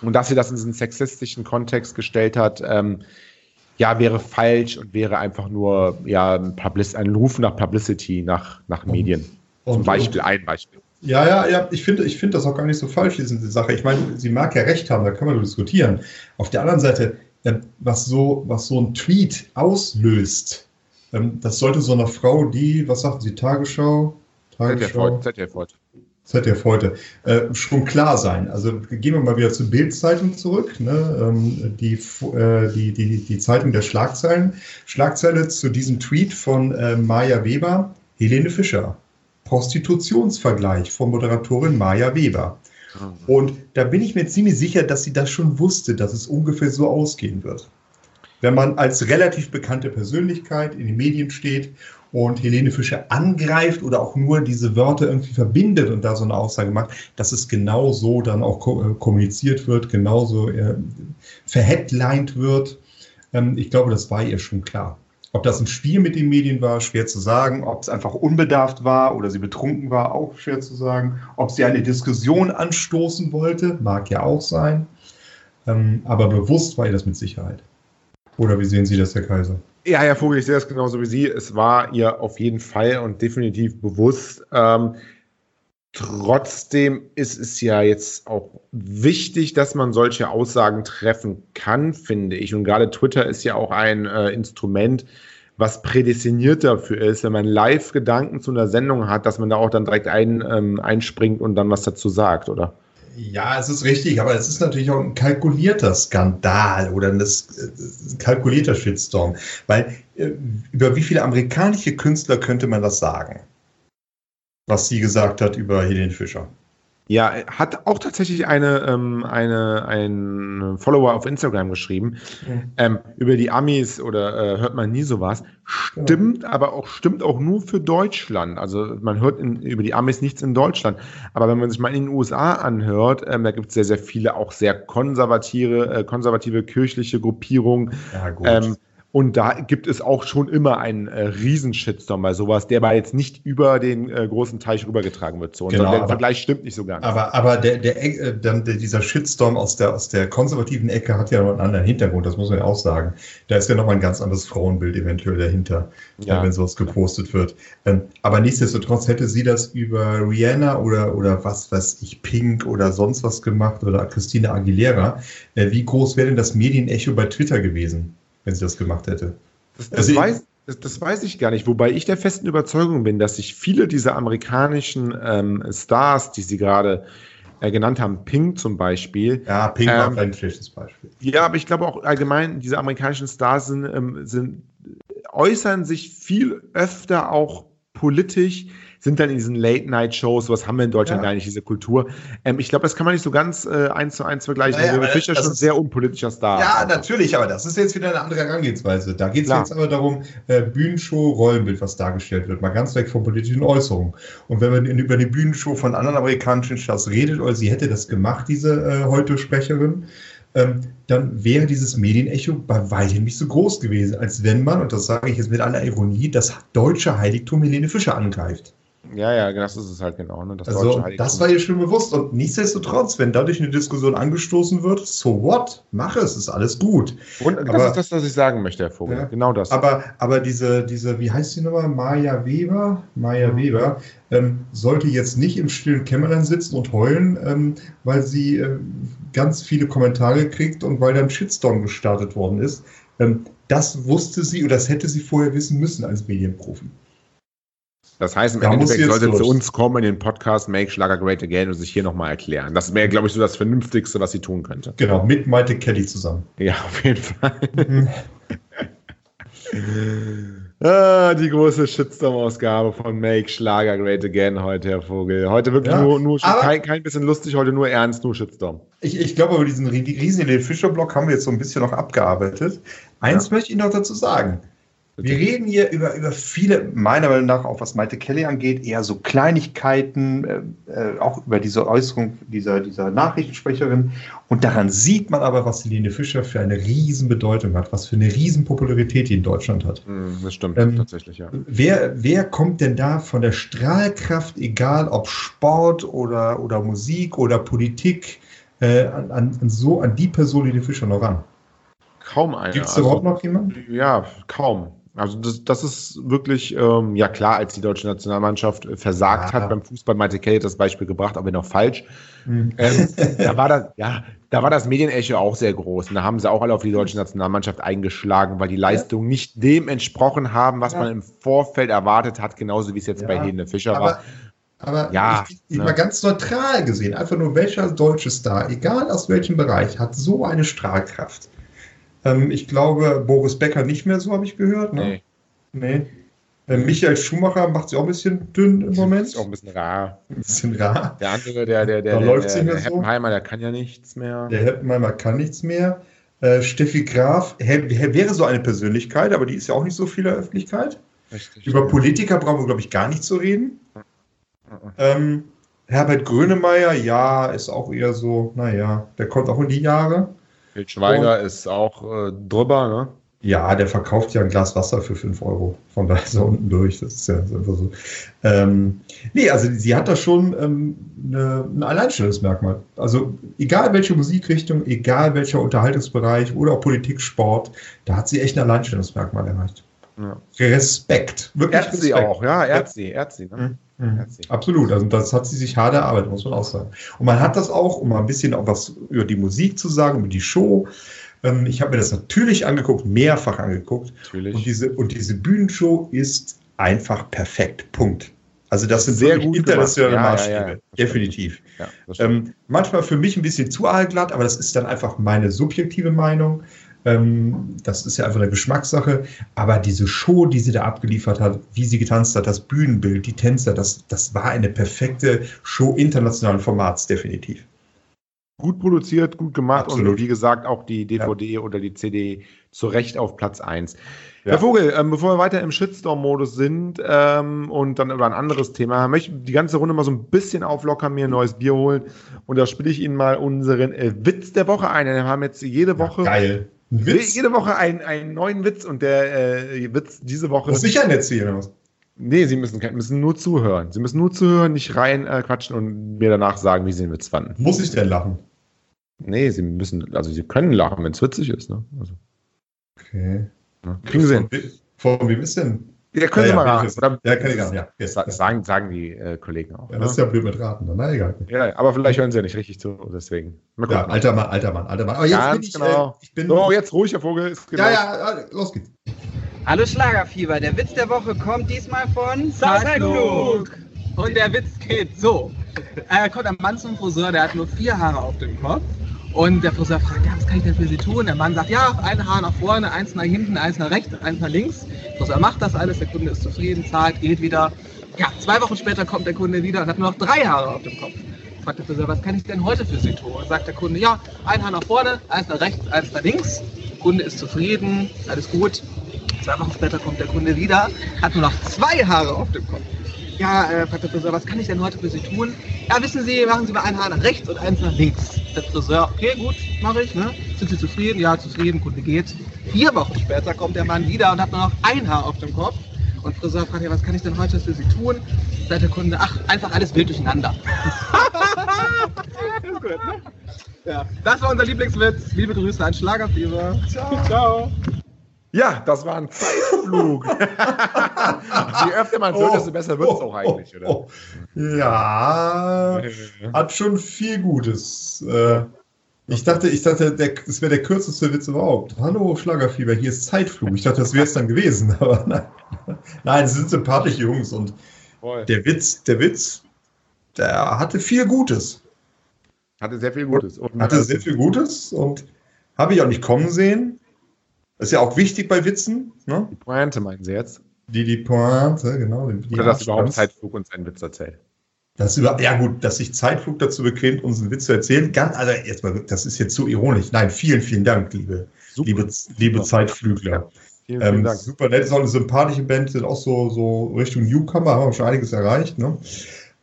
Und dass sie das in diesen sexistischen Kontext gestellt hat, ähm, ja, wäre falsch und wäre einfach nur ja, ein, ein Ruf nach Publicity, nach, nach Medien. Und, Zum Beispiel, und, ein Beispiel.
Ja, ja, ja, ich finde ich find das auch gar nicht so falsch, diese Sache. Ich meine, sie mag ja recht haben, da kann man diskutieren. Auf der anderen Seite, ähm, was so, was so ein Tweet auslöst, ähm, das sollte so einer Frau, die, was sagt sie, Tagesschau?
Tagesschau. ZDF heute.
ZDF heute. Äh, schon klar sein. Also gehen wir mal wieder zur Bild-Zeitung zurück. Ne? Ähm, die, äh, die, die, die Zeitung der Schlagzeilen. Schlagzeile zu diesem Tweet von äh, Maja Weber, Helene Fischer. Prostitutionsvergleich von Moderatorin Maja Weber. Und da bin ich mir ziemlich sicher, dass sie das schon wusste, dass es ungefähr so ausgehen wird. Wenn man als relativ bekannte Persönlichkeit in den Medien steht und Helene Fischer angreift oder auch nur diese Wörter irgendwie verbindet und da so eine Aussage macht, dass es genau so dann auch äh, kommuniziert wird, genauso äh, verheadlined wird. Ähm, ich glaube, das war ihr schon klar. Ob das ein Spiel mit den Medien war, schwer zu sagen. Ob es einfach unbedarft war oder sie betrunken war, auch schwer zu sagen. Ob sie eine Diskussion anstoßen wollte, mag ja auch sein. Ähm, aber bewusst war ihr das mit Sicherheit. Oder wie sehen Sie das, Herr Kaiser?
Ja, Herr Vogel, ich sehe das genauso wie Sie. Es war ihr auf jeden Fall und definitiv bewusst. Ähm, trotzdem ist es ja jetzt auch wichtig, dass man solche Aussagen treffen kann, finde ich. Und gerade Twitter ist ja auch ein äh, Instrument, was prädestiniert dafür ist, wenn man Live-Gedanken zu einer Sendung hat, dass man da auch dann direkt ein, ähm, einspringt und dann was dazu sagt, oder?
Ja, es ist richtig, aber es ist natürlich auch ein kalkulierter Skandal oder ein, ein kalkulierter Shitstorm. Weil äh, über wie viele amerikanische Künstler könnte man das sagen? Was sie gesagt hat über Helene Fischer.
Ja, hat auch tatsächlich eine, ähm, eine, ein Follower auf Instagram geschrieben. Mhm. Ähm, über die Amis oder äh, hört man nie sowas. Stimmt, ja. aber auch stimmt auch nur für Deutschland. Also man hört in, über die Amis nichts in Deutschland. Aber wenn man sich mal in den USA anhört, ähm, da gibt es sehr, sehr viele auch sehr konservative, äh, konservative kirchliche Gruppierungen. Ja, gut. Und da gibt es auch schon immer einen äh, Riesenshitstorm bei sowas, der aber jetzt nicht über den äh, großen Teich rübergetragen wird. So. Genau, der aber, Vergleich stimmt nicht so ganz.
Aber, aber der, der, äh, der, dieser Shitstorm aus der, aus der konservativen Ecke hat ja noch einen anderen Hintergrund, das muss man ja auch sagen. Da ist ja noch mal ein ganz anderes Frauenbild eventuell dahinter, ja. wenn sowas gepostet wird. Ähm, aber nichtsdestotrotz hätte sie das über Rihanna oder, oder was weiß ich, Pink oder sonst was gemacht oder Christina Aguilera. Äh, wie groß wäre denn das Medienecho bei Twitter gewesen? Wenn sie das gemacht hätte.
Das, das, also weiß, das, das, weiß ich gar nicht, wobei ich der festen Überzeugung bin, dass sich viele dieser amerikanischen ähm, Stars, die Sie gerade äh, genannt haben, Pink zum Beispiel.
Ja, Pink ähm, war ein schlechtes Beispiel.
Ja, aber ich glaube auch allgemein, diese amerikanischen Stars sind, ähm, sind äußern sich viel öfter auch politisch sind dann in diesen Late-Night-Shows, was haben wir in Deutschland ja. gar nicht, diese Kultur. Ähm, ich glaube, das kann man nicht so ganz äh, eins zu eins vergleichen. Naja, also, Fischer schon ein sehr unpolitischer Star.
Ja, einfach. natürlich, aber das ist jetzt wieder eine andere Herangehensweise. Da geht es jetzt aber darum, äh, Bühnenshow, Rollenbild, was dargestellt wird, mal ganz weg von politischen Äußerungen. Und wenn man über die Bühnenshow von anderen amerikanischen Stars redet, oder sie hätte das gemacht, diese äh, heute Sprecherin, ähm, dann wäre dieses Medienecho bei weitem nicht so groß gewesen, als wenn man, und das sage ich jetzt mit aller Ironie, das deutsche Heiligtum Helene Fischer angreift.
Ja, ja, das ist es halt genau. Ne?
Das, also, das war ihr schon bewusst. Und nichtsdestotrotz, wenn dadurch eine Diskussion angestoßen wird, so what? Mach es, ist alles gut.
Und das aber, ist das, was ich sagen möchte, Herr Vogel. Ja, genau das.
Aber, aber diese, diese, wie heißt die nochmal? Maya Weber? Maya mhm. Weber ähm, sollte jetzt nicht im stillen Kämmerlein sitzen und heulen, ähm, weil sie äh, ganz viele Kommentare kriegt und weil dann Shitstorm gestartet worden ist. Ähm, das wusste sie oder das hätte sie vorher wissen müssen als Medienprofi.
Das heißt, im da Endeffekt sollte durch. zu uns kommen in den Podcast Make Schlager Great Again und sich hier nochmal erklären. Das wäre, glaube ich, so das Vernünftigste, was sie tun könnte.
Genau, mit Malte Kelly zusammen.
Ja, auf jeden Fall. Mhm. *laughs* ah, die große Shitstorm-Ausgabe von Make Schlager Great Again heute, Herr Vogel. Heute wirklich ja, nur, nur kein, kein bisschen lustig, heute nur ernst, nur Shitstorm.
Ich, ich glaube, über diesen riesigen Fischer-Block haben wir jetzt so ein bisschen noch abgearbeitet. Eins ja. möchte ich noch dazu sagen. Wir reden hier über, über viele, meiner Meinung nach, auch was Maite Kelly angeht, eher so Kleinigkeiten, äh, äh, auch über diese Äußerung dieser, dieser Nachrichtensprecherin. Und daran sieht man aber, was Helene Fischer für eine Riesenbedeutung hat, was für eine Riesenpopularität die in Deutschland hat.
Hm, das stimmt,
Ähm,
tatsächlich, ja.
Wer, wer kommt denn da von der Strahlkraft, egal ob Sport oder, oder Musik oder Politik, äh, an, an, so an die Person Helene Fischer noch ran?
Kaum einer.
Gibt es
Also-
überhaupt noch jemanden?
Ja, kaum. Also das, das ist wirklich, ähm, ja klar, als die deutsche Nationalmannschaft äh, versagt
Ja.
hat beim Fußball, Malte Kelly hat das Beispiel gebracht, aber noch falsch.
Hm.
Ähm, *laughs* da war das, ja, da war das Medienecho auch sehr groß. Und da haben sie auch alle auf die deutsche Nationalmannschaft eingeschlagen, weil die Leistungen nicht dem entsprochen haben, was
Ja.
man im Vorfeld erwartet hat, genauso wie es jetzt
Ja.
bei Helene Fischer
Aber,
war.
aber
Ja,
ich, ich
ne?
mal ganz neutral gesehen, einfach nur welcher deutsche Star, egal aus welchem Bereich, hat so eine Strahlkraft. Ähm, ich glaube, Boris Becker nicht mehr, so habe ich gehört. Ne?
Nee,
Nee. Äh, Michael Schumacher macht sie auch ein bisschen dünn im Moment.
ist auch ein bisschen rar.
Ein bisschen rar.
Der andere, der, der, der,
Da
der, der, der
so.
Heppenheimer, der kann ja nichts mehr.
Der Heppenheimer kann nichts mehr. Äh, Steffi Graf hä- hä- wäre so eine Persönlichkeit, aber die ist ja auch nicht so viel in der Öffentlichkeit.
Richtig.
Über Politiker brauchen wir, glaube ich, gar nicht zu reden. Ähm, Herbert Grönemeyer, ja, ist auch eher so, naja, der kommt auch in die Jahre.
Til Schweiger ist auch äh, drüber, ne?
Ja, der verkauft ja ein Glas Wasser für 5 Euro. Von da ist er unten durch. Das ist ja einfach so. Ähm, nee, also sie hat da schon ähm, eine, ein Alleinstellungsmerkmal. Also egal welche Musikrichtung, egal welcher Unterhaltungsbereich oder auch Politik, Sport, da hat sie echt ein Alleinstellungsmerkmal erreicht.
Ja.
Respekt. Wirklich
Ehrt sie auch, ja, ehrt sie, ehrt sie. Ne?
Mhm.
Sie.
Absolut, also das hat sie sich hart erarbeitet, muss man auch sagen. Und man hat das auch, um mal ein bisschen auch was über die Musik zu sagen, über die Show. Ähm, ich habe mir das natürlich angeguckt, mehrfach angeguckt.
Natürlich.
Und diese, und diese Bühnenshow ist einfach perfekt. Punkt. Also das sind
Sehr gut
internationale.
Ja,
Maßstäbe.
ja, ja.
Definitiv. Ähm, manchmal für mich ein bisschen zu aalglatt, aber das ist dann einfach meine subjektive Meinung. Ähm, das ist ja einfach eine Geschmackssache. Aber diese Show, die sie da abgeliefert hat, wie sie getanzt hat, das Bühnenbild, die Tänzer, das, das war eine perfekte Show internationalen Formats, definitiv.
gut produziert, gut gemacht
Absolut.
und wie gesagt auch die DVD oder die CD zu Recht auf Platz 1.
Ja.
Herr Vogel, ähm, bevor wir weiter im Shitstorm-Modus sind ähm, und dann über ein anderes Thema, möchte ich die ganze Runde mal so ein bisschen auflockern, mir ein neues Bier holen und da spiele ich Ihnen mal unseren äh, Witz der Woche ein. Wir haben jetzt jede Woche,
Geil. Ein Witz.
jede Woche einen, einen neuen Witz und der äh, Witz diese Woche.
Muss ich einen erzählen?
Nee, Sie müssen, müssen nur zuhören. Sie müssen nur zuhören, nicht rein äh, quatschen und mir danach sagen, wie Sie den Witz fanden.
Muss ich denn lachen?
Nee, Sie müssen, also Sie können lachen, wenn es witzig ist. Ne? Also,
Okay.
ne? Kriegen Sie hin.
Von wem ist denn?
Ja, können
Ja,
Sie mal
ja,
raten.
ich-
Oder
Ja, kann ich raten, ja. Yes,
sa-
ja.
sagen, sagen die äh, Kollegen auch.
Ja,
ne?
das ist ja blöd mit Raten. dann. Na egal.
ja, aber vielleicht hören Sie ja nicht richtig zu, deswegen. Mal
Ja, alter Mann, alter Mann, alter Mann. Aber jetzt
Ganz
bin ich,
genau.
äh, ich bin.
so, jetzt ruhig, Herr Vogel. Ist
ja,
genau-
ja, los geht's.
Hallo Schlagerfieber, der Witz der Woche kommt diesmal von
Zeitflug! Und der Witz geht so. Äh, kommt ein Mann zum Friseur, der hat nur vier Haare auf dem Kopf. Und der Friseur fragt, ja, was kann ich denn für Sie tun? Der Mann sagt, ja, ein Haar nach vorne, eins nach hinten, eins nach rechts, eins nach links. Der Friseur macht das alles, der Kunde ist zufrieden, zahlt, geht wieder. Ja, zwei Wochen später kommt der Kunde wieder und hat nur noch drei Haare auf dem Kopf. Fragt der Friseur, was kann ich denn heute für Sie tun? Und sagt der Kunde, ja, ein Haar nach vorne, eins nach rechts, eins nach links. Der Kunde ist zufrieden, alles gut. Zwei Wochen später kommt der Kunde wieder, hat nur noch zwei Haare auf dem Kopf. Ja, äh, fragt der Friseur, was kann ich denn heute für Sie tun? Ja, wissen Sie, machen Sie mal ein Haar nach rechts und eins nach links. Der Friseur, okay, gut, mache ich, ne? Sind Sie zufrieden? Ja, zufrieden, Kunde geht. Vier Wochen später kommt der Mann wieder und hat nur noch ein Haar auf dem Kopf. Und Friseur fragt ja, was kann ich denn heute für Sie tun? Sagt der Kunde, ach, einfach alles wild durcheinander. *laughs* Gut, ne? Ja, das war unser Lieblingswitz. Liebe Grüße an Schlagerfieber. Ciao. Ciao.
Ja, das war ein Zeitflug. *laughs* Je öfter man es hört, desto besser wird es auch eigentlich, oder?
Oh, Ja, hat schon viel Gutes. Äh, ich dachte, ich dachte, der, das wäre der kürzeste Witz überhaupt. Hallo Schlagerfieber, hier ist Zeitflug. Ich dachte, das wäre es dann gewesen, *laughs* aber nein. Nein, es sind sympathische Jungs und
Voll.
der Witz, der Witz, der hatte viel Gutes.
Hatte sehr viel Gutes. Und,
Hatte sehr viel Gutes und habe ich auch nicht kommen sehen. Das ist ja auch wichtig bei Witzen, ne?
die Pointe meinen Sie jetzt?
Die, die Pointe, genau. Die
Oder dass überhaupt Zeitflug uns einen Witz erzählt?
Das über, ja gut, dass sich Zeitflug dazu bequemt, uns einen Witz zu erzählen. Ganz, also jetzt mal, das ist jetzt so ironisch. Nein, vielen, vielen Dank, liebe,
Super.
liebe, liebe
Super.
Zeitflügler.
Vielen Vielen, vielen
Ähm,
Dank.
super nett, ist auch eine sympathische Band, sind auch so, so Richtung Newcomer, haben wir schon einiges erreicht. Ne?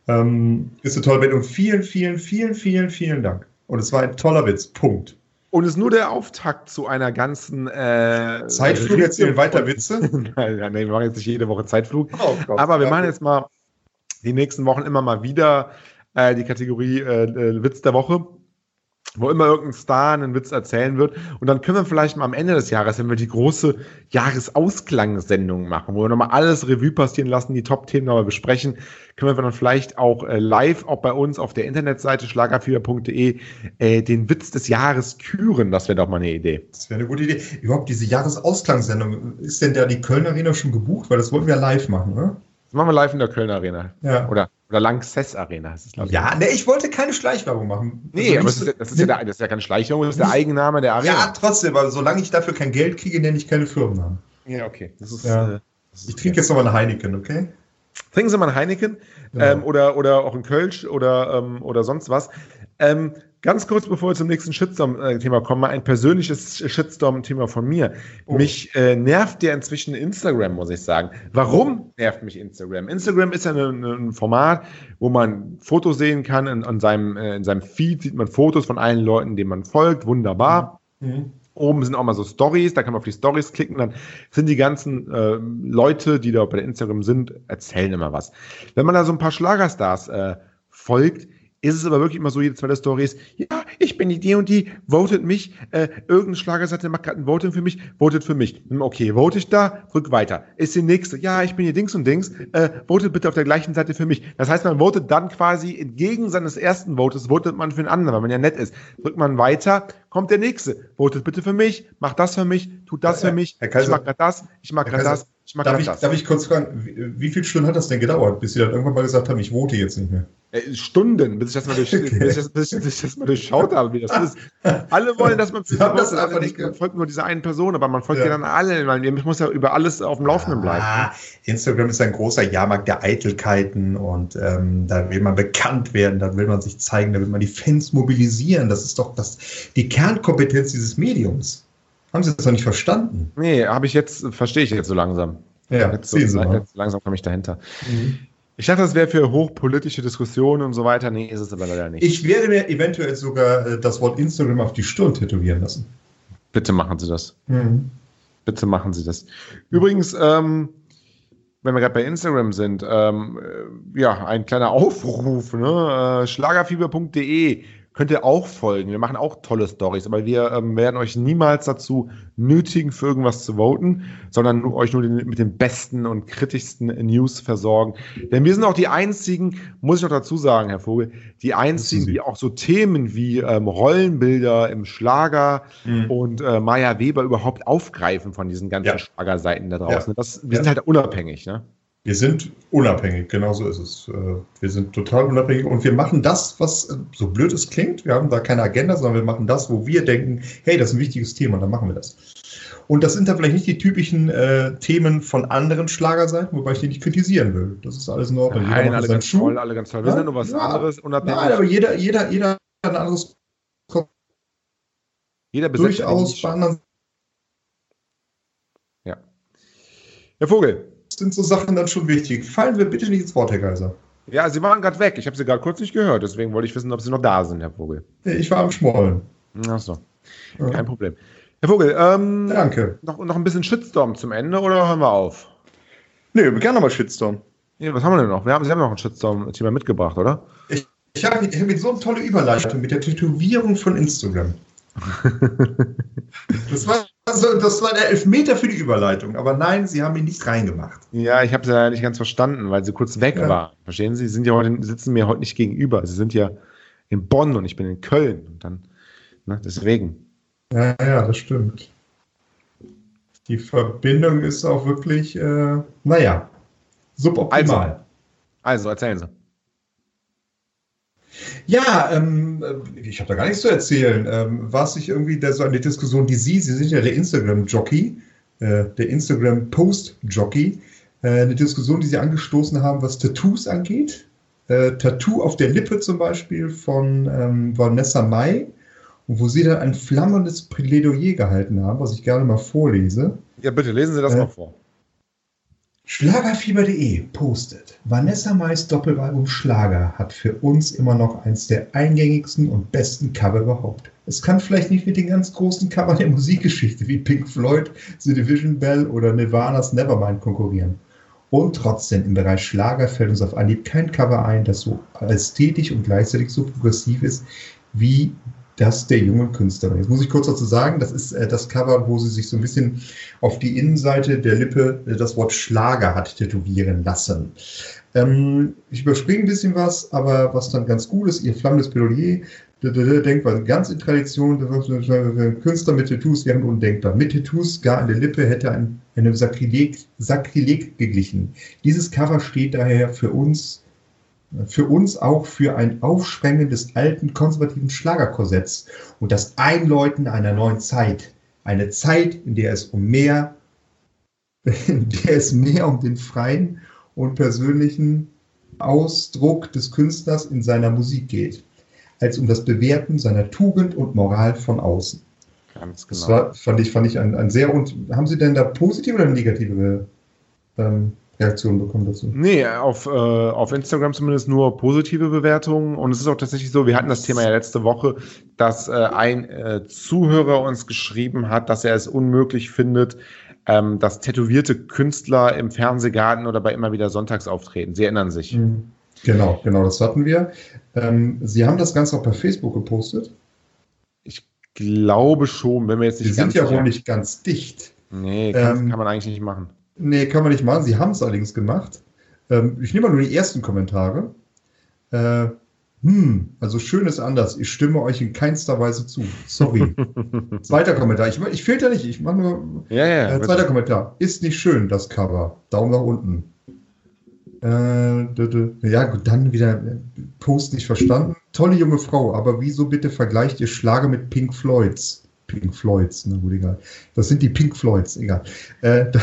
Ähm, ist eine tolle Band und vielen, vielen, vielen, vielen, vielen Dank. Und es war ein toller Witz. Punkt.
Und es ist nur der Auftakt zu einer ganzen äh,
Zeitflug erzählen weiter Witze. *laughs*
nein, nein, wir machen jetzt nicht jede Woche Zeitflug.
Oh Gott.
Aber wir machen jetzt mal die nächsten Wochen immer mal wieder äh, die Kategorie äh, äh, Witz der Woche, wo immer irgendein Star einen Witz erzählen wird. Und dann können wir vielleicht mal am Ende des Jahres, wenn wir die große Jahresausklang-Sendung machen, wo wir nochmal alles Revue passieren lassen, die Top-Themen nochmal besprechen, können wir dann vielleicht auch äh, live, auch bei uns auf der Internetseite schlagerfieber.de, äh, den Witz des Jahres küren. Das wäre doch mal eine Idee.
Das wäre eine gute Idee. Überhaupt diese Jahresausklang-Sendung, ist denn da die Kölner Arena schon gebucht? Weil das wollten wir live machen, oder?
Das machen wir live in der Kölner Arena.
Ja.
Oder, oder Lanxess Arena. es, glaub ich.
Ja, ne, ich wollte keine Schleichwerbung machen.
Nee,
Also
aber das ist, das ist, ja, der, das ist ja keine Schleichwerbung, das ist der Eigenname der Arena.
ja, trotzdem, aber solange ich dafür kein Geld kriege, nenne ich keine Firmennamen.
Ja, okay. Das ist,
Ja.
äh, das ist
Ich trinke jetzt nochmal eine Heineken, okay?
Trinken Sie mal ein Heineken
Ja.
ähm, oder, oder auch ein Kölsch oder, ähm, oder sonst was. Ähm, ganz kurz, bevor wir zum nächsten Shitstorm-Thema kommen, mal ein persönliches Shitstorm-Thema von mir.
Oh.
Mich äh, nervt ja inzwischen Instagram, muss ich sagen. Warum nervt mich Instagram? Instagram ist ja eine, eine, ein Format, wo man Fotos sehen kann. In, an seinem, äh, in seinem Feed sieht man Fotos von allen Leuten, denen man folgt. Wunderbar.
Mhm.
Oben sind auch mal so Stories, da kann man auf die Stories klicken, dann sind die ganzen äh, Leute, die da bei Instagram sind, erzählen immer was. Wenn man da so ein paar Schlagerstars äh, folgt, ist es aber wirklich immer so, jede zweite Story ist, ja, ich bin die, die und die, votet mich, äh, irgendeine Schlagerseite macht gerade ein Voting für mich, votet für mich. Hm, Okay, vote ich da, drück weiter. Ist die nächste, ja, ich bin hier Dings und Dings, äh, votet bitte auf der gleichen Seite für mich. Das heißt, man votet dann quasi entgegen seines ersten Votes, votet man für den anderen, weil man ja nett ist. Drückt man weiter, kommt der nächste, votet bitte für mich, macht das für mich, tut das
Herr-
für mich,
Kaiser-
ich mag grad das, ich mag
Kaiser,
das, ich mag
Darf ich,
das.
darf ich kurz fragen, wie, wie viele Stunden hat das denn gedauert, bis Sie dann irgendwann mal gesagt haben, ich vote jetzt nicht mehr?
Äh, Stunden, bis ich das mal, durch, *laughs*
Okay.
bis ich das, bis ich, bis ich das mal durchschaut habe, wie das ist. Alle wollen, dass man *laughs*
haben das einfach
aber
nicht
folgt nur dieser einen Person, aber man folgt ja,
Ja.
dann alle, weil ich muss ja über alles auf dem Laufenden bleiben.
Ah, Instagram ist ein großer Jahrmarkt der Eitelkeiten und ähm, da will man bekannt werden, da will man sich zeigen, da will man die Fans mobilisieren. Das ist doch das, die Kernkompetenz dieses Mediums. Haben Sie das noch nicht verstanden?
Nee, habe ich jetzt, verstehe ich jetzt so langsam.
Ja,
Jetzt, so,
sehen Sie mal.
jetzt langsam komme ich dahinter.
Mhm.
Ich dachte, das wäre für hochpolitische Diskussionen und so weiter. Nee, ist es aber leider nicht.
Ich werde mir eventuell sogar äh, das Wort Instagram auf die Stirn tätowieren lassen.
Bitte machen Sie das.
Mhm.
Bitte machen Sie das. Übrigens, ähm, wenn wir gerade bei Instagram sind, ähm, äh, ja, ein kleiner Aufruf, ne? Äh, schlagerfieber.de könnt ihr auch folgen. Wir machen auch tolle Stories, aber wir ähm, werden euch niemals dazu nötigen, für irgendwas zu voten, sondern euch nur den, mit den besten und kritischsten News versorgen. Denn wir sind auch die einzigen, muss ich noch dazu sagen, Herr Vogel, die einzigen, die auch so Themen wie ähm, Rollenbilder im Schlager
Mhm.
und äh, Maya Weber überhaupt aufgreifen von diesen ganzen
Ja.
Schlagerseiten da draußen. Das, wir
Ja.
sind halt unabhängig, ne?
Wir sind unabhängig, genau so ist es. Äh, Wir sind total unabhängig und wir machen das, was äh, so blöd es klingt. Wir haben da keine Agenda, sondern wir machen das, wo wir denken, hey, das ist ein wichtiges Thema, dann machen wir das. Und das sind dann vielleicht nicht die typischen äh, Themen von anderen Schlagerseiten, wobei ich die nicht kritisieren will. Das ist alles in Ordnung.
Nein, alle ganz
Schuh.
toll, alle ganz toll. Wir
Ja,
sind nur was
ja.
anderes, unabhängig.
Nein, aber jeder, jeder, jeder hat ein anderes
Jeder
durchaus bei anderen
Herr Vogel,
sind so Sachen dann schon wichtig. Fallen wir bitte nicht ins Wort, Herr Geiser.
ja, Sie waren gerade weg. Ich habe Sie gerade kurz nicht gehört, deswegen wollte ich wissen, ob Sie noch da sind, Herr Vogel.
Ich war am Schmollen.
Ach so,
Ja.
kein Problem. Herr Vogel, ähm,
Danke.
noch, noch ein bisschen Shitstorm zum Ende oder hören wir auf?
Nee, wir können nochmal Shitstorm.
Ja, was haben wir denn noch? Wir haben, Sie haben noch ein Shitstorm-Thema mitgebracht, oder?
Ich habe ich hab jetzt so eine tolle Überleitung mit der Tätowierung von Instagram. Das war, also, das war der Elfmeter für die Überleitung, aber nein, sie haben ihn nicht reingemacht.
Ja, ich habe sie ja nicht ganz verstanden, weil sie kurz weg
Ja.
war. Verstehen Sie? Sie sind ja heute, sitzen mir heute nicht gegenüber. Sie sind ja in Bonn und ich bin in Köln. Und dann, ne, deswegen.
Ja, ja, das stimmt. Die Verbindung ist auch wirklich, äh, naja, suboptimal.
Also, erzählen Sie.
Ja, ähm, ich habe da gar nichts zu erzählen. Ähm, war es nicht irgendwie der, so eine Diskussion, die Sie, Sie sind ja der Instagram-Jockey, äh, der Instagram-Post-Jockey, äh, eine Diskussion, die Sie angestoßen haben, was Tattoos angeht. Äh, Tattoo auf der Lippe zum Beispiel von ähm, Vanessa Mai, und wo Sie dann ein flammendes Plädoyer gehalten haben, was ich gerne mal vorlese.
Ja, bitte, lesen Sie das
Äh,
mal vor.
Schlagerfieber.de postet. Vanessa Mais Doppelalbum Schlager hat für uns immer noch eins der eingängigsten und besten Cover überhaupt. Es kann vielleicht nicht mit den ganz großen Covern der Musikgeschichte wie Pink Floyd, The Division Bell oder Nirvana's Nevermind konkurrieren. Und trotzdem im Bereich Schlager fällt uns auf Anhieb kein Cover ein, das so ästhetisch und gleichzeitig so progressiv ist wie das der junge Künstlerin. Jetzt muss ich kurz dazu sagen, das ist äh, das Cover, wo sie sich so ein bisschen auf die Innenseite der Lippe äh, das Wort Schlager hat tätowieren lassen. Ähm, ich überspringe ein bisschen was, aber was dann ganz gut ist, ihr flammendes Plädoyer, d- d- d- denkt man ganz in Tradition, Künstler mit Tattoos wären undenkbar. Mit Tattoos gar an der Lippe hätte ein, einem Sakrileg, Sakrileg geglichen. Dieses Cover steht daher für uns für uns auch für ein Aufsprengen des alten konservativen Schlagerkorsetts und das Einläuten einer neuen Zeit. Eine Zeit, in der es um mehr, in der es mehr um den freien und persönlichen Ausdruck des Künstlers in seiner Musik geht, als um das Bewerten seiner Tugend und Moral von außen.
Ganz
Das
genau.
war, fand ich, fand ich ein, ein sehr und haben Sie denn da positive oder negative ähm, Reaktionen bekommen dazu?
Nee, auf, äh, auf Instagram zumindest nur positive Bewertungen. Und es ist auch tatsächlich so, wir hatten das Thema ja letzte Woche, dass äh, ein äh, Zuhörer uns geschrieben hat, dass er es unmöglich findet, ähm, dass tätowierte Künstler im Fernsehgarten oder bei immer wieder Sonntags auftreten. Sie erinnern sich.
Mhm. Genau, genau, das hatten wir. Ähm, Sie haben das Ganze auch bei Facebook gepostet.
Ich glaube schon, wenn wir jetzt
Sie
nicht
sind
ganz
ja wohl nicht ganz dicht.
Nee, kann,
Ähm,
kann man eigentlich nicht machen.
Nee, kann man nicht machen. Sie haben es allerdings gemacht. Ähm, ich nehme mal nur die ersten Kommentare. Äh, hm, also schön ist anders. Ich stimme euch in keinster Weise zu. Sorry. *laughs* Zweiter Kommentar. Ich, ich filter nicht. Ich mache nur.
Ja, ja.
Äh, zweiter Kommentar. Ist nicht schön, das Cover. Daumen nach unten. Äh, ja, gut, dann wieder äh, Post nicht verstanden. Tolle junge Frau, aber wieso bitte vergleicht ihr Schlager mit Pink Floyds? Pink Floyds, na gut, egal. Das sind die Pink Floyds, egal. Äh, da-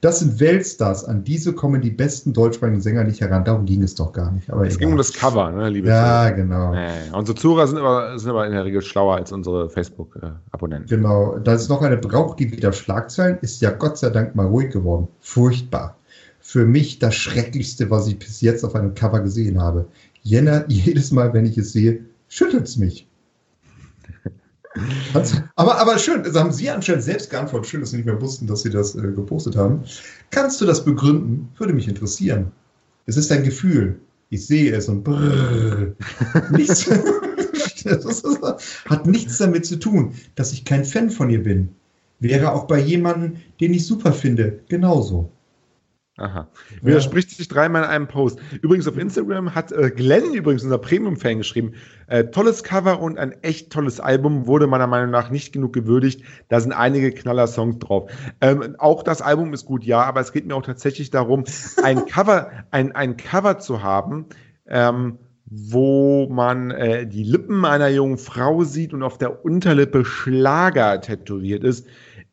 das sind Weltstars. An diese kommen die besten deutschsprachigen Sänger nicht heran. Darum ging es doch gar nicht. Aber
es
egal.
ging um das Cover, ne, liebe
Ja, genau.
Zuhörer. Ja, ja. Unsere Zuhörer sind aber, sind aber in der Regel schlauer als unsere Facebook-Abonnenten.
Genau, da ist noch eine braucht die wieder Schlagzeilen, ist ja Gott sei Dank mal ruhig geworden. Furchtbar. Für mich das Schrecklichste, was ich bis jetzt auf einem Cover gesehen habe. Jenna, *laughs* jedes Mal, wenn ich es sehe, schüttelt es mich. Aber, aber schön, das haben Sie anscheinend selbst geantwortet. Schön, dass Sie nicht mehr wussten, dass Sie das äh, gepostet haben. Kannst du das begründen? Würde mich interessieren. Es ist ein Gefühl. Ich sehe es und brrr. Nichts. *laughs* Hat nichts damit zu tun, dass ich kein Fan von ihr bin. Wäre auch bei jemandem, den ich super finde, genauso.
Aha. Widerspricht sich dreimal in einem Post. Übrigens auf Instagram hat äh, Glenn, übrigens unser Premium-Fan, geschrieben, äh, tolles Cover und ein echt tolles Album wurde meiner Meinung nach nicht genug gewürdigt. Da sind einige Knaller-Songs drauf. Ähm, auch das Album ist gut, ja, aber es geht mir auch tatsächlich darum, ein *laughs* Cover, ein, ein Cover zu haben, ähm, wo man äh, die Lippen einer jungen Frau sieht und auf der Unterlippe Schlager tätowiert ist,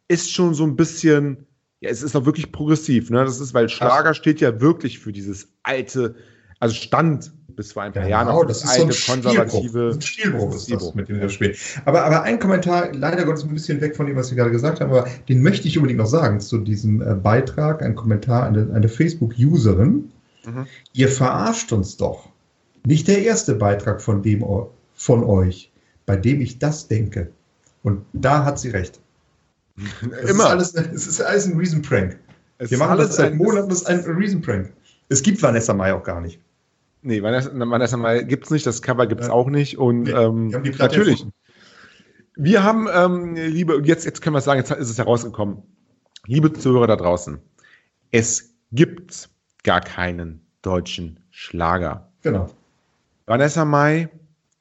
ist schon so ein bisschen, ja, es ist auch wirklich progressiv, ne? Das ist, weil Schlager steht ja wirklich für dieses alte, also stand bis vor ein paar Jahren
Genau,
noch
das
das
ist so ein
alte, konservative.
Ein Stilbruch ist das, mit dem wir spielen. Aber, aber ein Kommentar, leider Gottes ein bisschen weg von dem, was wir gerade gesagt haben, aber den möchte ich unbedingt noch sagen zu diesem äh, Beitrag, ein Kommentar, eine, eine Facebook-Userin.
Mhm.
Ihr verarscht uns doch. Nicht der erste Beitrag von dem von euch, bei dem ich das denke. Und da hat sie recht. Es
Immer.
Ist alles, es ist alles ein Reason Prank.
Es
Wir machen
alles
das seit Monaten, das ist ein Reason Prank. Es gibt Vanessa Mai auch gar nicht.
Nee, Vanessa, Vanessa mal gibt's nicht, das Cover gibt's
Ja.
auch nicht und
Nee,
ähm, natürlich. Wir haben, ähm, liebe, jetzt, jetzt können wir es sagen, jetzt ist es herausgekommen. Liebe Zuhörer da draußen, es gibt gar keinen deutschen Schlager.
Genau.
Vanessa Mai,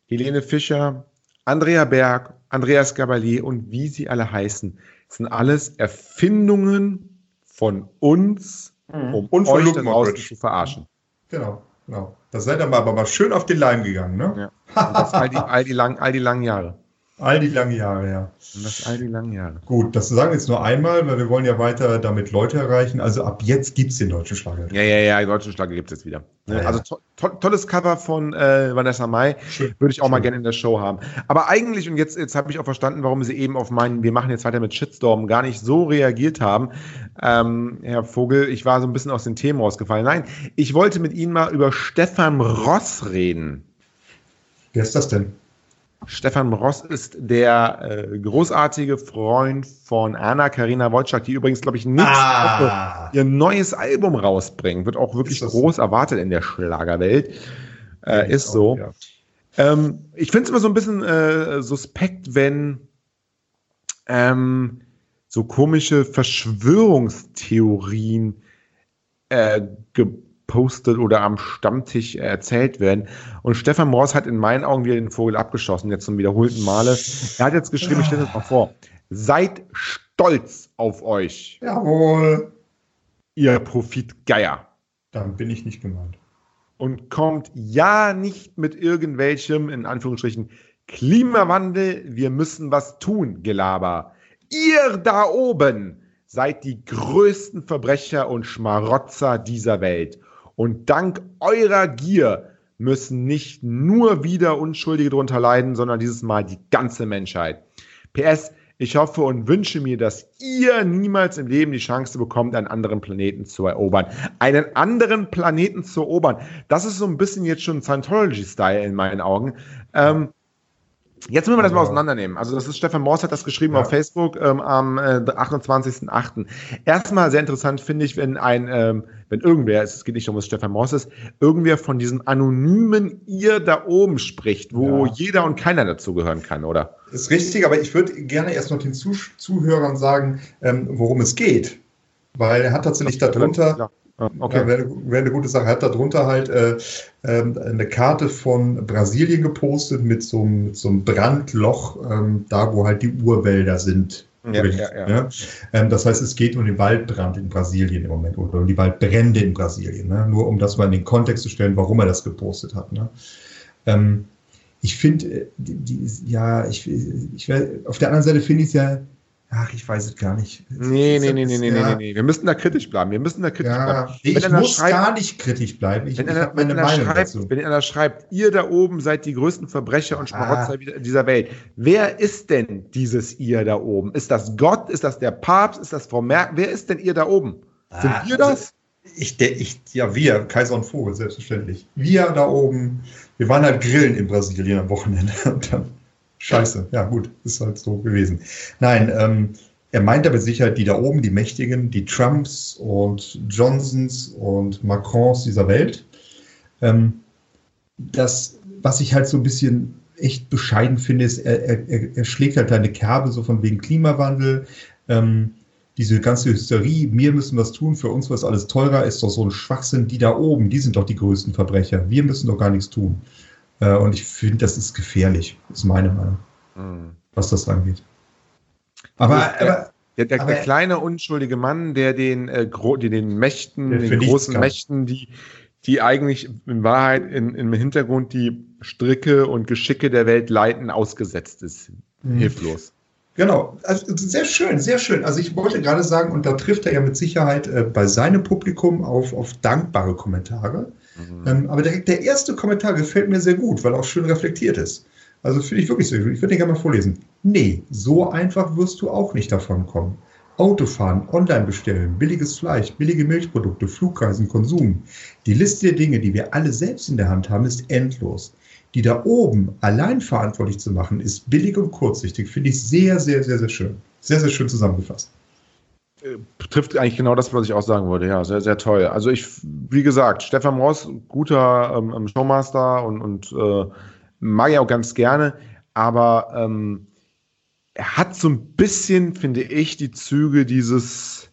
Helene Fischer, Andrea Berg, Andreas Gabalier und wie sie alle heißen, sind alles Erfindungen von uns, um
Und
euch da draußen zu verarschen.
Genau, genau. Da seid ihr mal, aber mal schön auf den Leim gegangen, ne?
Ja. Und das all die, all, die lang, all die langen Jahre.
All die langen Jahre, ja.
Das all die langen Jahre.
Gut, das sagen wir jetzt nur einmal, weil wir wollen ja weiter damit Leute erreichen. Also ab jetzt gibt es den deutschen Schlager.
Ja, ja, ja, die deutsche Schlager gibt es jetzt wieder.
Ja.
Also to to tolles Cover von äh, Vanessa Mai.
Schön.
Würde ich auch mal
Schön.
gerne in der Show haben. Aber eigentlich, und jetzt, jetzt habe ich auch verstanden, warum Sie eben auf meinen, wir machen jetzt weiter mit Shitstorm, gar nicht so reagiert haben. Ähm, Herr Vogel, ich war so ein bisschen aus den Themen rausgefallen. Nein, ich wollte mit Ihnen mal über Stefan Ross reden.
Wer ist das denn?
Stefan Ross ist der äh, großartige Freund von Anna Karina Wojcik, die übrigens, glaube ich, nächste
Ah.
Woche ihr neues Album rausbringen. Wird auch wirklich groß erwartet in der Schlagerwelt. Äh, ist so.
Ja.
Ähm, ich finde es immer so ein bisschen äh, suspekt, wenn ähm, so komische Verschwörungstheorien äh, gepostet oder am Stammtisch erzählt werden. Und Stefan Ross hat in meinen Augen wieder den Vogel abgeschossen, jetzt zum wiederholten Male. Er hat jetzt geschrieben, ich stelle das mal vor. Seid stolz auf euch,
Jawohl.
ihr Profitgeier.
Dann bin ich nicht gemeint.
und kommt ja nicht mit irgendwelchem, in Anführungsstrichen, Klimawandel, wir müssen was tun, Gelaber. Ihr da oben seid die größten Verbrecher und Schmarotzer dieser Welt. Und dank eurer Gier müssen nicht nur wieder Unschuldige drunter leiden, sondern dieses Mal die ganze Menschheit. PS, ich hoffe und wünsche mir, dass ihr niemals im Leben die Chance bekommt, einen anderen Planeten zu erobern. Einen anderen Planeten zu erobern. Das ist so ein bisschen jetzt schon Scientology-Style in meinen Augen. Ähm, Jetzt müssen wir das mal
Aber-
auseinandernehmen. Also das ist Stefan Morse hat das geschrieben
Ja.
auf Facebook ähm, am äh, 28.08. Erstmal sehr interessant finde ich, wenn ein, ähm, wenn irgendwer, es geht nicht um was Stefan Morse ist, irgendwer von diesem anonymen ihr da oben spricht, wo
Ja.
jeder und keiner dazugehören kann, oder?
Ist richtig, aber ich würde gerne erst noch den Zuh Zuhörern sagen, ähm, worum es geht. Weil er hat tatsächlich darunter, okay. Wäre wär eine gute Sache, er hat darunter halt äh, ähm, eine Karte von Brasilien gepostet mit so, einem- mit so einem Brandloch, ähm, da wo halt die Urwälder sind.
Ja, ja, ja.
Ähm, das heißt, es geht um den Waldbrand in Brasilien im Moment oder um die Waldbrände in Brasilien. Ne? Nur um das mal in den Kontext zu stellen, warum er das gepostet hat. Ne? Ähm, ich finde, äh, ja, ich, ich, auf der anderen Seite finde ich es ja, ach, ich weiß es gar nicht.
Nee, nee, nee, nee, nee, nee, nee, nee. Wir müssen da kritisch bleiben. Wir müssen da kritisch
Ja,
bleiben.
nee,
Wenn
ich muss
schreibt-
gar nicht kritisch bleiben. Ich,
Wenn
ich
einer, wenn,
meine Meinung
schreibt,
dazu.
wenn einer schreibt, ihr da oben seid die größten Verbrecher und Schmarotzer
Ah.
dieser Welt. Wer ist denn dieses ihr da oben? Ist das Gott? Ist das der Papst? Ist das Frau Merkel? Wer ist denn ihr da oben? Sind
Ah,
wir das?
Ich, der, ich, ja, wir, Kaiser und Vogel, selbstverständlich. Wir da oben, wir waren halt grillen in Brasilien am Wochenende. *laughs* Und dann, scheiße, ja gut, ist halt so gewesen. Nein, ähm, er meint aber sicher die da oben, die Mächtigen, die Trumps und Johnsons und Macrons dieser Welt. Ähm, das, was ich halt so ein bisschen echt bescheiden finde, ist, er, er, er- schlägt halt eine Kerbe so von wegen Klimawandel. Ähm, diese ganze Hysterie, wir müssen was tun, für uns wird alles teurer, ist doch so ein Schwachsinn. Die da oben, die sind doch die größten Verbrecher. Wir müssen doch gar nichts tun. Äh, und ich finde, das ist gefährlich, ist meine Meinung,
Hm.
was das angeht. Aber, aber
Der, der, der kleine unschuldige Mann, der den, äh, die den Mächten, den großen. Mächten, die, die eigentlich in Wahrheit in, im Hintergrund die Stricke und Geschicke der Welt leiten, ausgesetzt ist.
Mhm.
Hilflos.
Genau, also sehr schön, sehr schön. Also ich wollte gerade sagen, und da trifft er ja mit Sicherheit äh, bei seinem Publikum auf, auf dankbare Kommentare.
Mhm.
Ähm, aber direkt der erste Kommentar gefällt mir sehr gut, weil er auch schön reflektiert ist. Also finde ich wirklich gut. Ich würde den gerne mal vorlesen. Nee, so einfach wirst du auch nicht davon kommen. Autofahren, online bestellen, billiges Fleisch, billige Milchprodukte, Flugreisen, Konsum. Die Liste der Dinge, die wir alle selbst in der Hand haben, ist endlos. Die da oben allein verantwortlich zu machen, ist billig und kurzsichtig. Finde ich sehr, sehr, sehr, sehr schön. Sehr, sehr schön zusammengefasst.
Trifft eigentlich genau das, was ich auch sagen wollte. Ja, sehr, sehr toll. Also ich, wie gesagt, Stefan Moss, guter ähm, Showmaster und, und äh, mag ich auch ganz gerne, aber ähm, er hat so ein bisschen, finde ich, die Züge dieses,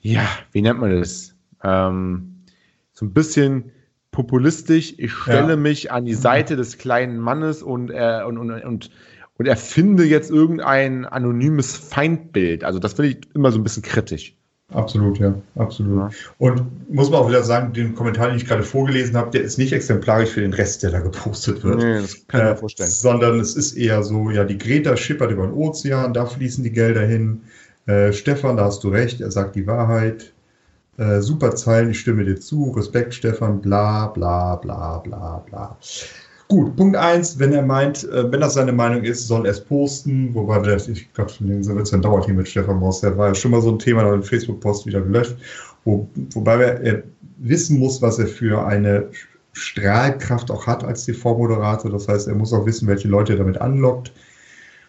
ja, wie nennt man das? Ähm, so ein bisschen populistisch. Ich stelle
Ja.
mich an die Seite des kleinen Mannes und, äh, und, und, und und erfinde jetzt irgendein anonymes Feindbild. Also das finde ich immer so ein bisschen kritisch.
Absolut, ja, absolut.
Ja.
Und muss man auch wieder sagen, den Kommentar, den ich gerade vorgelesen habe, der ist nicht exemplarisch für den Rest, der da gepostet wird.
Nee, das kann ich mir
Äh,
vorstellen.
Sondern es ist eher so, ja, die Greta schippert über den Ozean, da fließen die Gelder hin. Äh, Stefan, da hast du recht, er sagt die Wahrheit. Äh, super Zeilen, ich stimme dir zu. Respekt, Stefan, bla, bla, bla, bla, bla. Gut, Punkt eins, wenn er meint, äh, wenn das seine Meinung ist, soll er es posten. Wobei, der, ich glaube, so wird es ein Dauerthema mit Stefan Moss. Der war ja schon mal so ein Thema, da hat Facebook-Post wieder gelöscht. Wo, wobei er, er wissen muss, was er für eine Strahlkraft auch hat als TV-Moderator. Das heißt, er muss auch wissen, welche Leute er damit anlockt.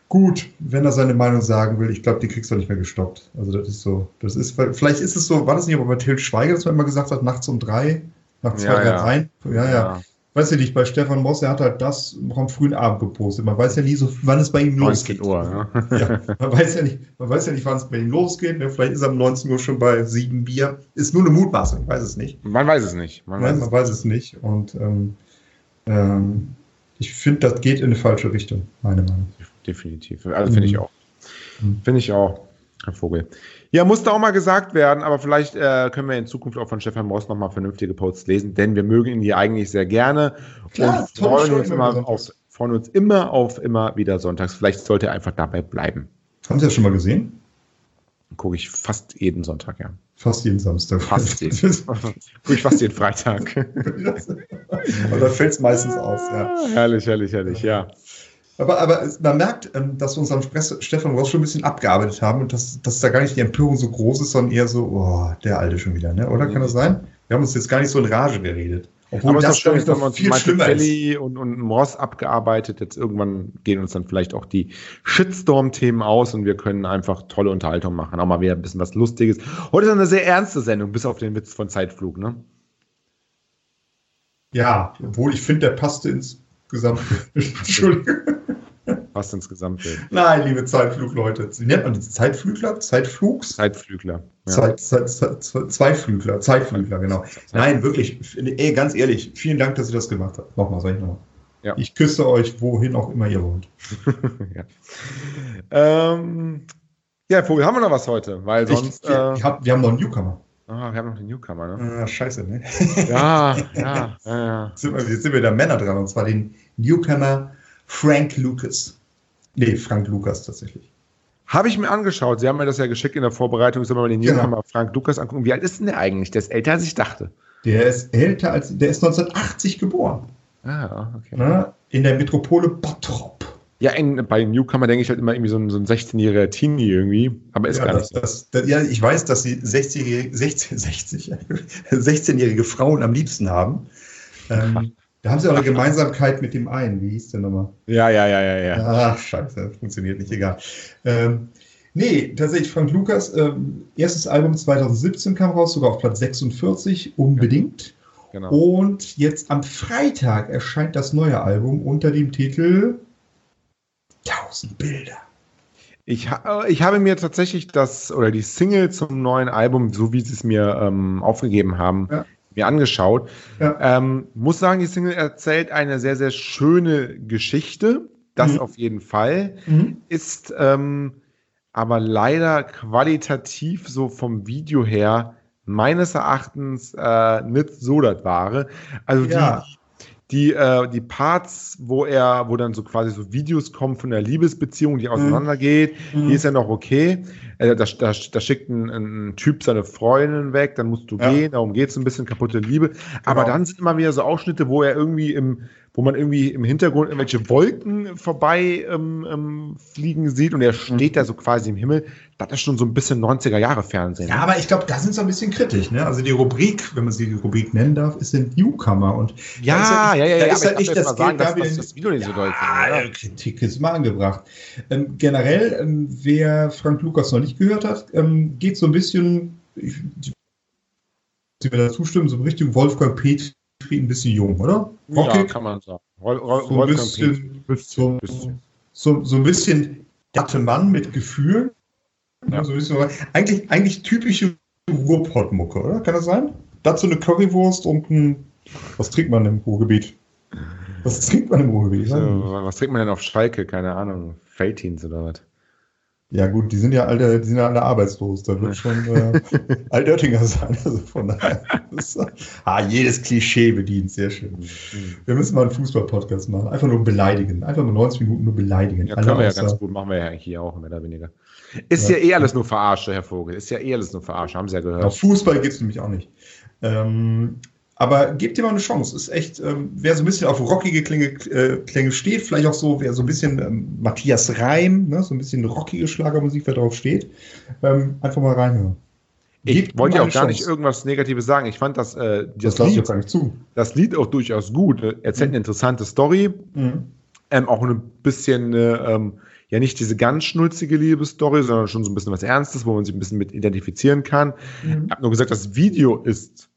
Gut, wenn er seine Meinung sagen will, ich glaube, die kriegst du nicht mehr gestoppt. Also das ist so, das ist, vielleicht ist es so, war das nicht aber bei Til Schweiger, dass man immer gesagt hat, nachts um drei, nach zwei,
Ja,
drei
ja.
rein? Ja, ja. Weiß ja nicht, bei Stefan Moss, er hat halt das noch am frühen Abend gepostet. Man weiß ja nie so, wann es bei ihm
19
losgeht.
Uhr, ja.
Ja, man weiß ja nicht, man weiß ja nicht, wann es bei ihm losgeht. Ne? Vielleicht ist er um 19 Uhr schon bei sieben Bier. Ist nur eine Mutmaßung, weiß es nicht.
Man weiß es nicht. Man
Nein,
weiß
man
es
weiß es nicht. Und ähm, ähm, ich finde, das geht in eine falsche Richtung, meine Meinung.
Definitiv. Also finde ich
Mhm.
auch. Finde ich auch, Herr Vogel. Ja, musste auch mal gesagt werden, aber vielleicht äh, können wir in Zukunft auch von Stefan Moss nochmal vernünftige Posts lesen, denn wir mögen ihn hier eigentlich sehr gerne
Klar,
und freuen uns,
immer
auf, freuen uns immer auf immer wieder sonntags. Vielleicht sollte er einfach dabei bleiben.
Haben Sie das schon mal gesehen?
Gucke ich fast jeden Sonntag, ja.
Fast jeden Samstag.
Fast *laughs* jeden. Gucke ich fast jeden Freitag. *laughs*
Aber da fällt es meistens aus, ja.
herrlich, herrlich, herrlich, ja.
Aber, aber man merkt, ähm, dass wir uns am Stefan Ross schon ein bisschen abgearbeitet haben und dass, dass da gar nicht die Empörung so groß ist, sondern eher so, oh, der Alte schon wieder, ne? Oder kann das sein? Wir haben uns jetzt gar nicht so in Rage geredet. Obwohl
Aber ist
das, glaube ich,
wir
noch
uns
viel
Michael
schlimmer ist.
Kelly und, und Moss abgearbeitet. Jetzt irgendwann gehen uns dann vielleicht auch die Shitstorm-Themen aus und wir können einfach tolle Unterhaltung machen. Auch mal wieder ein bisschen was Lustiges. Heute ist eine sehr ernste Sendung, bis auf den Witz von Zeitflug, ne?
Ja, obwohl ich finde, der passte insgesamt. *laughs* Entschuldigung.
Passt ins Gesamtbild.
Nein, liebe Zeitflugleute. Wie nennt man die Zeitflügler? Zeitflugs?
Zeitflügler. Ja.
Zeit, Zeit, Zeit, Zweiflügler, Zeitflügler, genau. Nein, wirklich, ey, ganz ehrlich, vielen Dank, dass ihr das gemacht habt. Nochmal, sag ich nochmal.
Ja.
Ich küsse euch, wohin auch immer ihr wollt. *laughs*
ja. Ähm, ja, Vogel, haben wir noch was heute? Weil sonst.
ich,
äh,
wir, hab, wir haben noch einen Newcomer.
ah, wir haben noch den Newcomer, ne?
Ah, scheiße, ne?
Ja, *laughs* ja, ja, ja.
Jetzt sind, wir, jetzt sind wir da Männer dran, und zwar den Newcomer Frank Lucas. Nee, Frank Lucas tatsächlich.
Habe ich mir angeschaut. Sie haben mir das ja geschickt in der Vorbereitung. Ich soll mal den
Genau.
Newcomer Frank Lukas angucken. Wie alt ist denn der eigentlich? Der ist älter, als ich dachte.
Der ist älter als, der ist 1980 geboren.
Ah, okay.
Ne? In der Metropole Bottrop.
Ja, in, bei Newcomer denke ich halt immer irgendwie so ein, so ein 16-jähriger Teenie irgendwie. Aber ist
Ja,
gar
das,
nicht
das, das, ja, ich weiß, dass sie 60-jährige 16, 60, 16-jährige Frauen am liebsten haben. Ähm, *laughs* da haben sie auch eine Gemeinsamkeit mit dem einen. Wie hieß der nochmal?
Ja, ja, ja, ja, ja.
Ach, scheiße, funktioniert nicht, egal. Ähm, nee, tatsächlich, Frank Lukas, ähm, erstes Album 2017 kam raus, sogar auf Platz 46, unbedingt.
Genau.
Und jetzt am Freitag erscheint das neue Album unter dem Titel 1000 Bilder.
Ich, ich habe mir tatsächlich das oder die Single zum neuen Album, so wie sie es mir ähm, aufgegeben haben,
Ja.
Mir angeschaut.
Ja.
Ähm, muss sagen, die Single erzählt eine sehr, sehr schöne Geschichte. Das
Mhm.
auf jeden Fall. Ist ähm, aber leider qualitativ so vom Video her meines Erachtens äh, nicht so das Wahre. Also
Ja.
die, die, äh, die Parts, wo er, wo dann so quasi so Videos kommen von der Liebesbeziehung, die auseinandergeht,
Mhm.
die ist ja noch okay. Äh, da, da, da schickt ein, ein Typ seine Freundin weg, dann musst du
Ja.
gehen, darum geht es ein bisschen kaputte Liebe. Aber
Genau.
dann sind immer wieder so Ausschnitte, wo er irgendwie im, wo man irgendwie im Hintergrund irgendwelche Wolken vorbei ähm, ähm, fliegen sieht und er steht da so quasi im Himmel. Das ist schon so ein bisschen 90er Jahre Fernsehen.
Ja, aber ich glaube, da sind sie ein bisschen kritisch. Ne? Also die Rubrik, wenn man sie die Rubrik nennen darf, ist ein Newcomer. Und
Ja,
da ist
ja, ja,
da
ja,
ist halt
ich
nicht
darf
das
jetzt mal sagen,
Geld da
dass-
wieder.
dass das Video nicht so doll
ja? Kritik ist mal angebracht. Ähm, generell, ähm, wer Frank Lukas noch nicht gehört hat, ähm, geht so ein bisschen, ich, Sie mir da zustimmen, so in Richtung Wolfgang Petri ein bisschen jung, oder?
Ja,
Rockig,
kann man sagen. Roll, Roll,
so ein bisschen, so, so, so ein bisschen datte Mann mit Gefühl.
Ja.
So bisschen, eigentlich, eigentlich typische Ruhrpott-Mucke, oder? Kann das sein? Dazu eine Currywurst und ein. Was trinkt man im Ruhrgebiet? Was trinkt man im Ruhrgebiet?
Was trinkt man denn auf Schalke? Keine Ahnung. Feltins oder was?
Ja, gut, die sind ja alle, die sind ja alle arbeitslos. Da wird schon äh, *laughs* Altöttinger sein. Also von daher. Ah, jedes Klischee bedient, sehr schön. Wir müssen mal einen Fußball-Podcast machen. Einfach nur beleidigen. Einfach mal 90 Minuten nur beleidigen.
Ja,
Alle
können wir ja ganz gut, machen wir ja hier auch, mehr oder weniger. Ist
Ja.
ja, eh alles nur Verarsche, Herr Vogel. Ist ja eh alles nur Verarsche, haben Sie ja gehört.
Auf Fußball geht es nämlich auch nicht. Ähm, aber gebt dir mal eine Chance. Ist echt, ähm, wer so ein bisschen auf rockige Klänge, äh, Klänge steht, vielleicht auch so, wer so ein bisschen ähm, Matthias Reim, ne, so ein bisschen rockige Schlagermusik, wer drauf steht, ähm, einfach mal reinhören.
Ich
Gebt
wollte
ihm
ja auch gar nicht irgendwas Negatives sagen. Ich fand das, äh,
Das
das,
ich
Lied, das Lied auch durchaus gut. Erzählt eine interessante Story.
Mhm.
Ähm, auch ein bisschen, äh, ähm, ja nicht diese ganz schnulzige Liebesstory, sondern schon so ein bisschen was Ernstes, wo man sich ein bisschen mit identifizieren kann.
Mhm.
Ich habe nur gesagt, das Video ist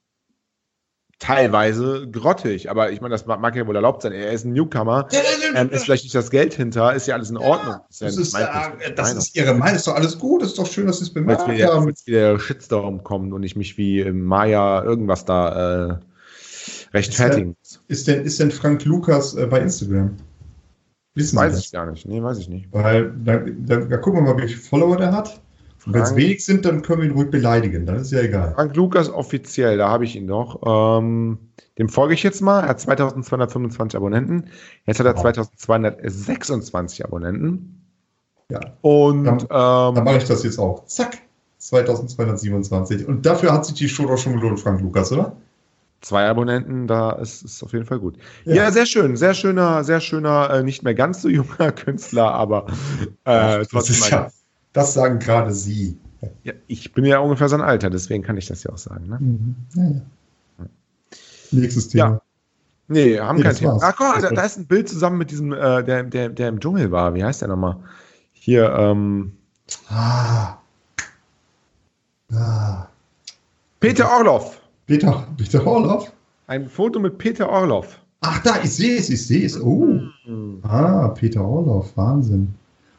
teilweise grottig, aber ich meine, das mag ja wohl erlaubt sein. Er ist ein Newcomer, ähm, ist vielleicht nicht das Geld hinter, ist ja alles in Ordnung. Ist ja
Das, ist,
mein
äh, das ist ihre Meinung. Ist doch alles gut. Ist doch schön, dass sie es bemerkt
jetzt wieder,
haben.
jetzt wieder der Shitstorm kommt und ich mich wie Maya irgendwas da äh, rechtfertigen muss.
Ist denn, ist denn Frank Lukas äh, bei Instagram? Wissen
Weiß ich gar nicht. Nee, weiß ich nicht.
Weil da, da, da gucken wir mal, wie viele Follower der hat. Wenn es wenig sind, dann können wir ihn ruhig beleidigen. Dann ist ja egal.
Frank Lukas offiziell, da habe ich ihn noch. Ähm, dem folge ich jetzt mal. Er hat 2225 Abonnenten. Jetzt hat er
Wow.
2226 Abonnenten.
Ja.
Und
Dann- Dann
ähm,
mache ich das jetzt auch. Zack. 2227. Und dafür hat sich die Show doch schon gelohnt, Frank Lukas, oder?
zwei Abonnenten, da ist es auf jeden Fall gut.
Ja.
Ja. sehr schön. Sehr schöner, sehr schöner, äh, nicht mehr ganz so junger *laughs* Künstler, aber äh,
das,
trotzdem.
Das sagen gerade Sie.
ja, ich bin ja ungefähr sein Alter, deswegen kann ich das ja auch sagen. Ne?
Ja, ja. Nächstes Thema.
Ja. Nee, haben
Nee,
kein Thema.
war's.
Ach,
Das
da, da ist ein Bild zusammen mit diesem, äh, der, der, der im Dschungel war. Wie heißt der nochmal? Hier, ähm,
Ah. Ah.
Peter Orloff.
Peter, Peter Orloff?
Ein Foto mit Peter Orloff.
Ach, da, ich sehe es, ich sehe es. Oh. Ah, Peter Orloff, Wahnsinn.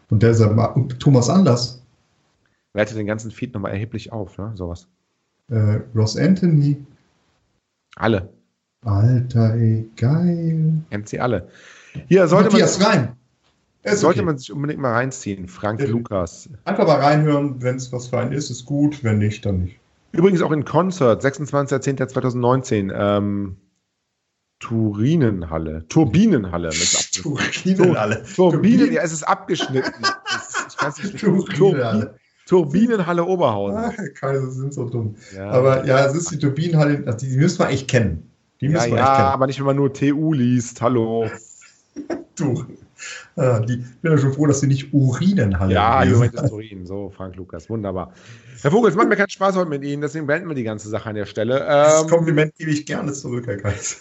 Und der und Thomas Anders,
Wertet den ganzen Feed nochmal erheblich auf, ne? Sowas.
äh, Ross Anthony.
Alle.
Alter, ey, geil.
Kennt sie alle. Hier sollte man,
Matthias Reim. Ist
sollte
okay.
man sich unbedingt mal reinziehen. Frank
Ja.
Lukas.
Einfach mal reinhören, wenn es was für einen ist, ist gut, wenn nicht, dann nicht.
Übrigens auch in Konzert, 26.10.2019. Ähm, Turinenhalle. Turbinenhalle. Mit *laughs*
Turbinen
ja, es ist abgeschnitten. *laughs* Ich kann's nicht
Turbinen alle.
Turbinenhalle Oberhausen.
Ah, Kaiser sind so dumm.
Ja.
Aber ja, es ist die Turbinenhalle, also die, die müssen wir echt kennen. Die
Ja,
müssen wir
ja,
echt kennen.
aber nicht, wenn man nur TU liest. Hallo. *laughs*
Du. Ah, die, ich bin ja schon froh, dass sie nicht Urinenhalle
Ja, Juventus Turin. So, Frank Lukas. Wunderbar. Herr Vogel, es macht mir keinen Spaß heute mit Ihnen, deswegen beenden wir die ganze Sache an der Stelle.
Das
Ähm,
Kompliment gebe ich gerne zurück, Herr Kaiser.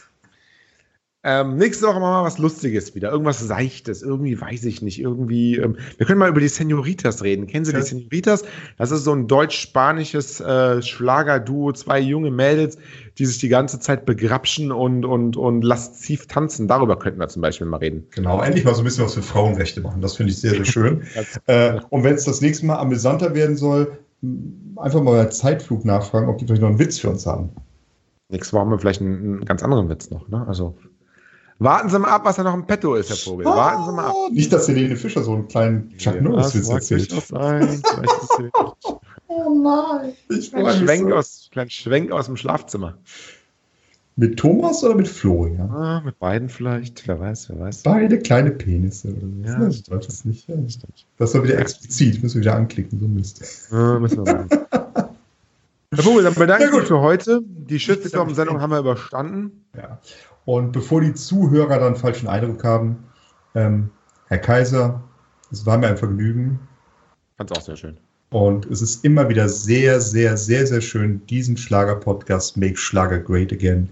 Ähm, nächste Woche machen wir mal was Lustiges wieder. Irgendwas Seichtes. Irgendwie, weiß ich nicht. Irgendwie. Ähm, wir können mal über die Senoritas reden. Kennen Sie die
Ja.
Senoritas? Das ist so ein deutsch-spanisches äh, Schlagerduo. Zwei junge Mädels, die sich die ganze Zeit begrapschen und, und, und lasziv tanzen. Darüber könnten wir zum Beispiel mal reden.
Genau, endlich mal so ein bisschen was für Frauenrechte machen. Das finde ich sehr, sehr schön. *laughs* äh, und wenn es das nächste Mal amüsanter werden soll, einfach mal bei Zeitflug nachfragen, ob die vielleicht noch einen Witz für uns haben.
Nächste Woche haben wir vielleicht einen, einen ganz anderen Witz noch. Ne? Also warten Sie mal ab, was da noch im Petto ist, Herr Vogel. Warten Sie mal ab.
Nicht, dass Helene Fischer so einen kleinen Chuck Norris-Witz
mag
erzählt.
durchaus sein. Ein *laughs*
Oh nein. Ich mich
Schwenk,
so.
aus, kleinen Schwenk aus dem Schlafzimmer.
Mit Thomas oder mit Florian?
Ah, mit beiden vielleicht. Wer weiß, wer weiß.
Beide kleine Penisse oder so.
Ja,
das stimmt das nicht. Ja. Das war wieder explizit. Müssen wir wieder anklicken, so Mist.
Ah, müssen wir machen. Herr Vogel, dann bedanke
Ja,
ich mich für heute. Die Shitstorm-Sendung haben wir überstanden.
Ja. Und bevor die Zuhörer dann falschen Eindruck haben, ähm, Herr Kaiser, es war mir ein Vergnügen.
Fand's auch sehr schön.
Und es ist immer wieder sehr, sehr, sehr, sehr schön, diesen Schlager-Podcast Make Schlager Great Again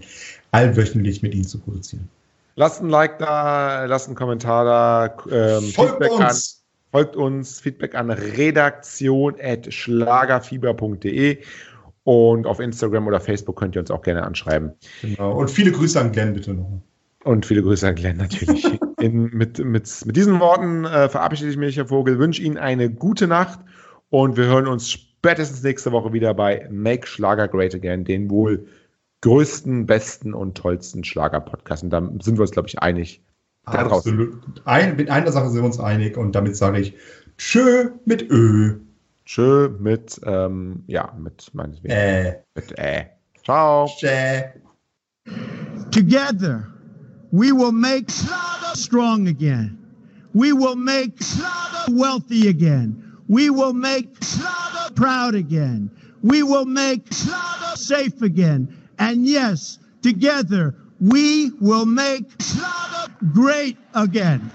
allwöchentlich mit Ihnen zu produzieren.
Lasst ein Like da, lasst einen Kommentar da, ähm,
Folgt
Feedback an.
uns!
Folgt uns, Feedback an redaktion.schlagerfieber.de und auf Instagram oder Facebook könnt ihr uns auch gerne anschreiben.
Genau. Und viele Grüße an Glenn bitte noch.
Und viele Grüße an Glenn natürlich. *laughs* In, mit, mit, mit diesen Worten äh, verabschiede ich mich, Herr Vogel, wünsche Ihnen eine gute Nacht und wir hören uns spätestens nächste Woche wieder bei Make Schlager Great Again, den wohl größten, besten und tollsten Schlager-Podcast. Und da sind wir uns, glaube ich, einig. Da draußen.
Absolut. Ein, mit einer Sache sind wir uns einig und damit sage ich Tschö mit Ö.
Tschö mit, ähm, ja, mit meinetwegen.
Äh.
Mit äh. Ciao.
Tschä.
Together, we will make Schlager strong again. We will make Schlager wealthy again. We will make Schlager proud again. We will make Schlager safe again. And yes, together, we will make Schlager great again.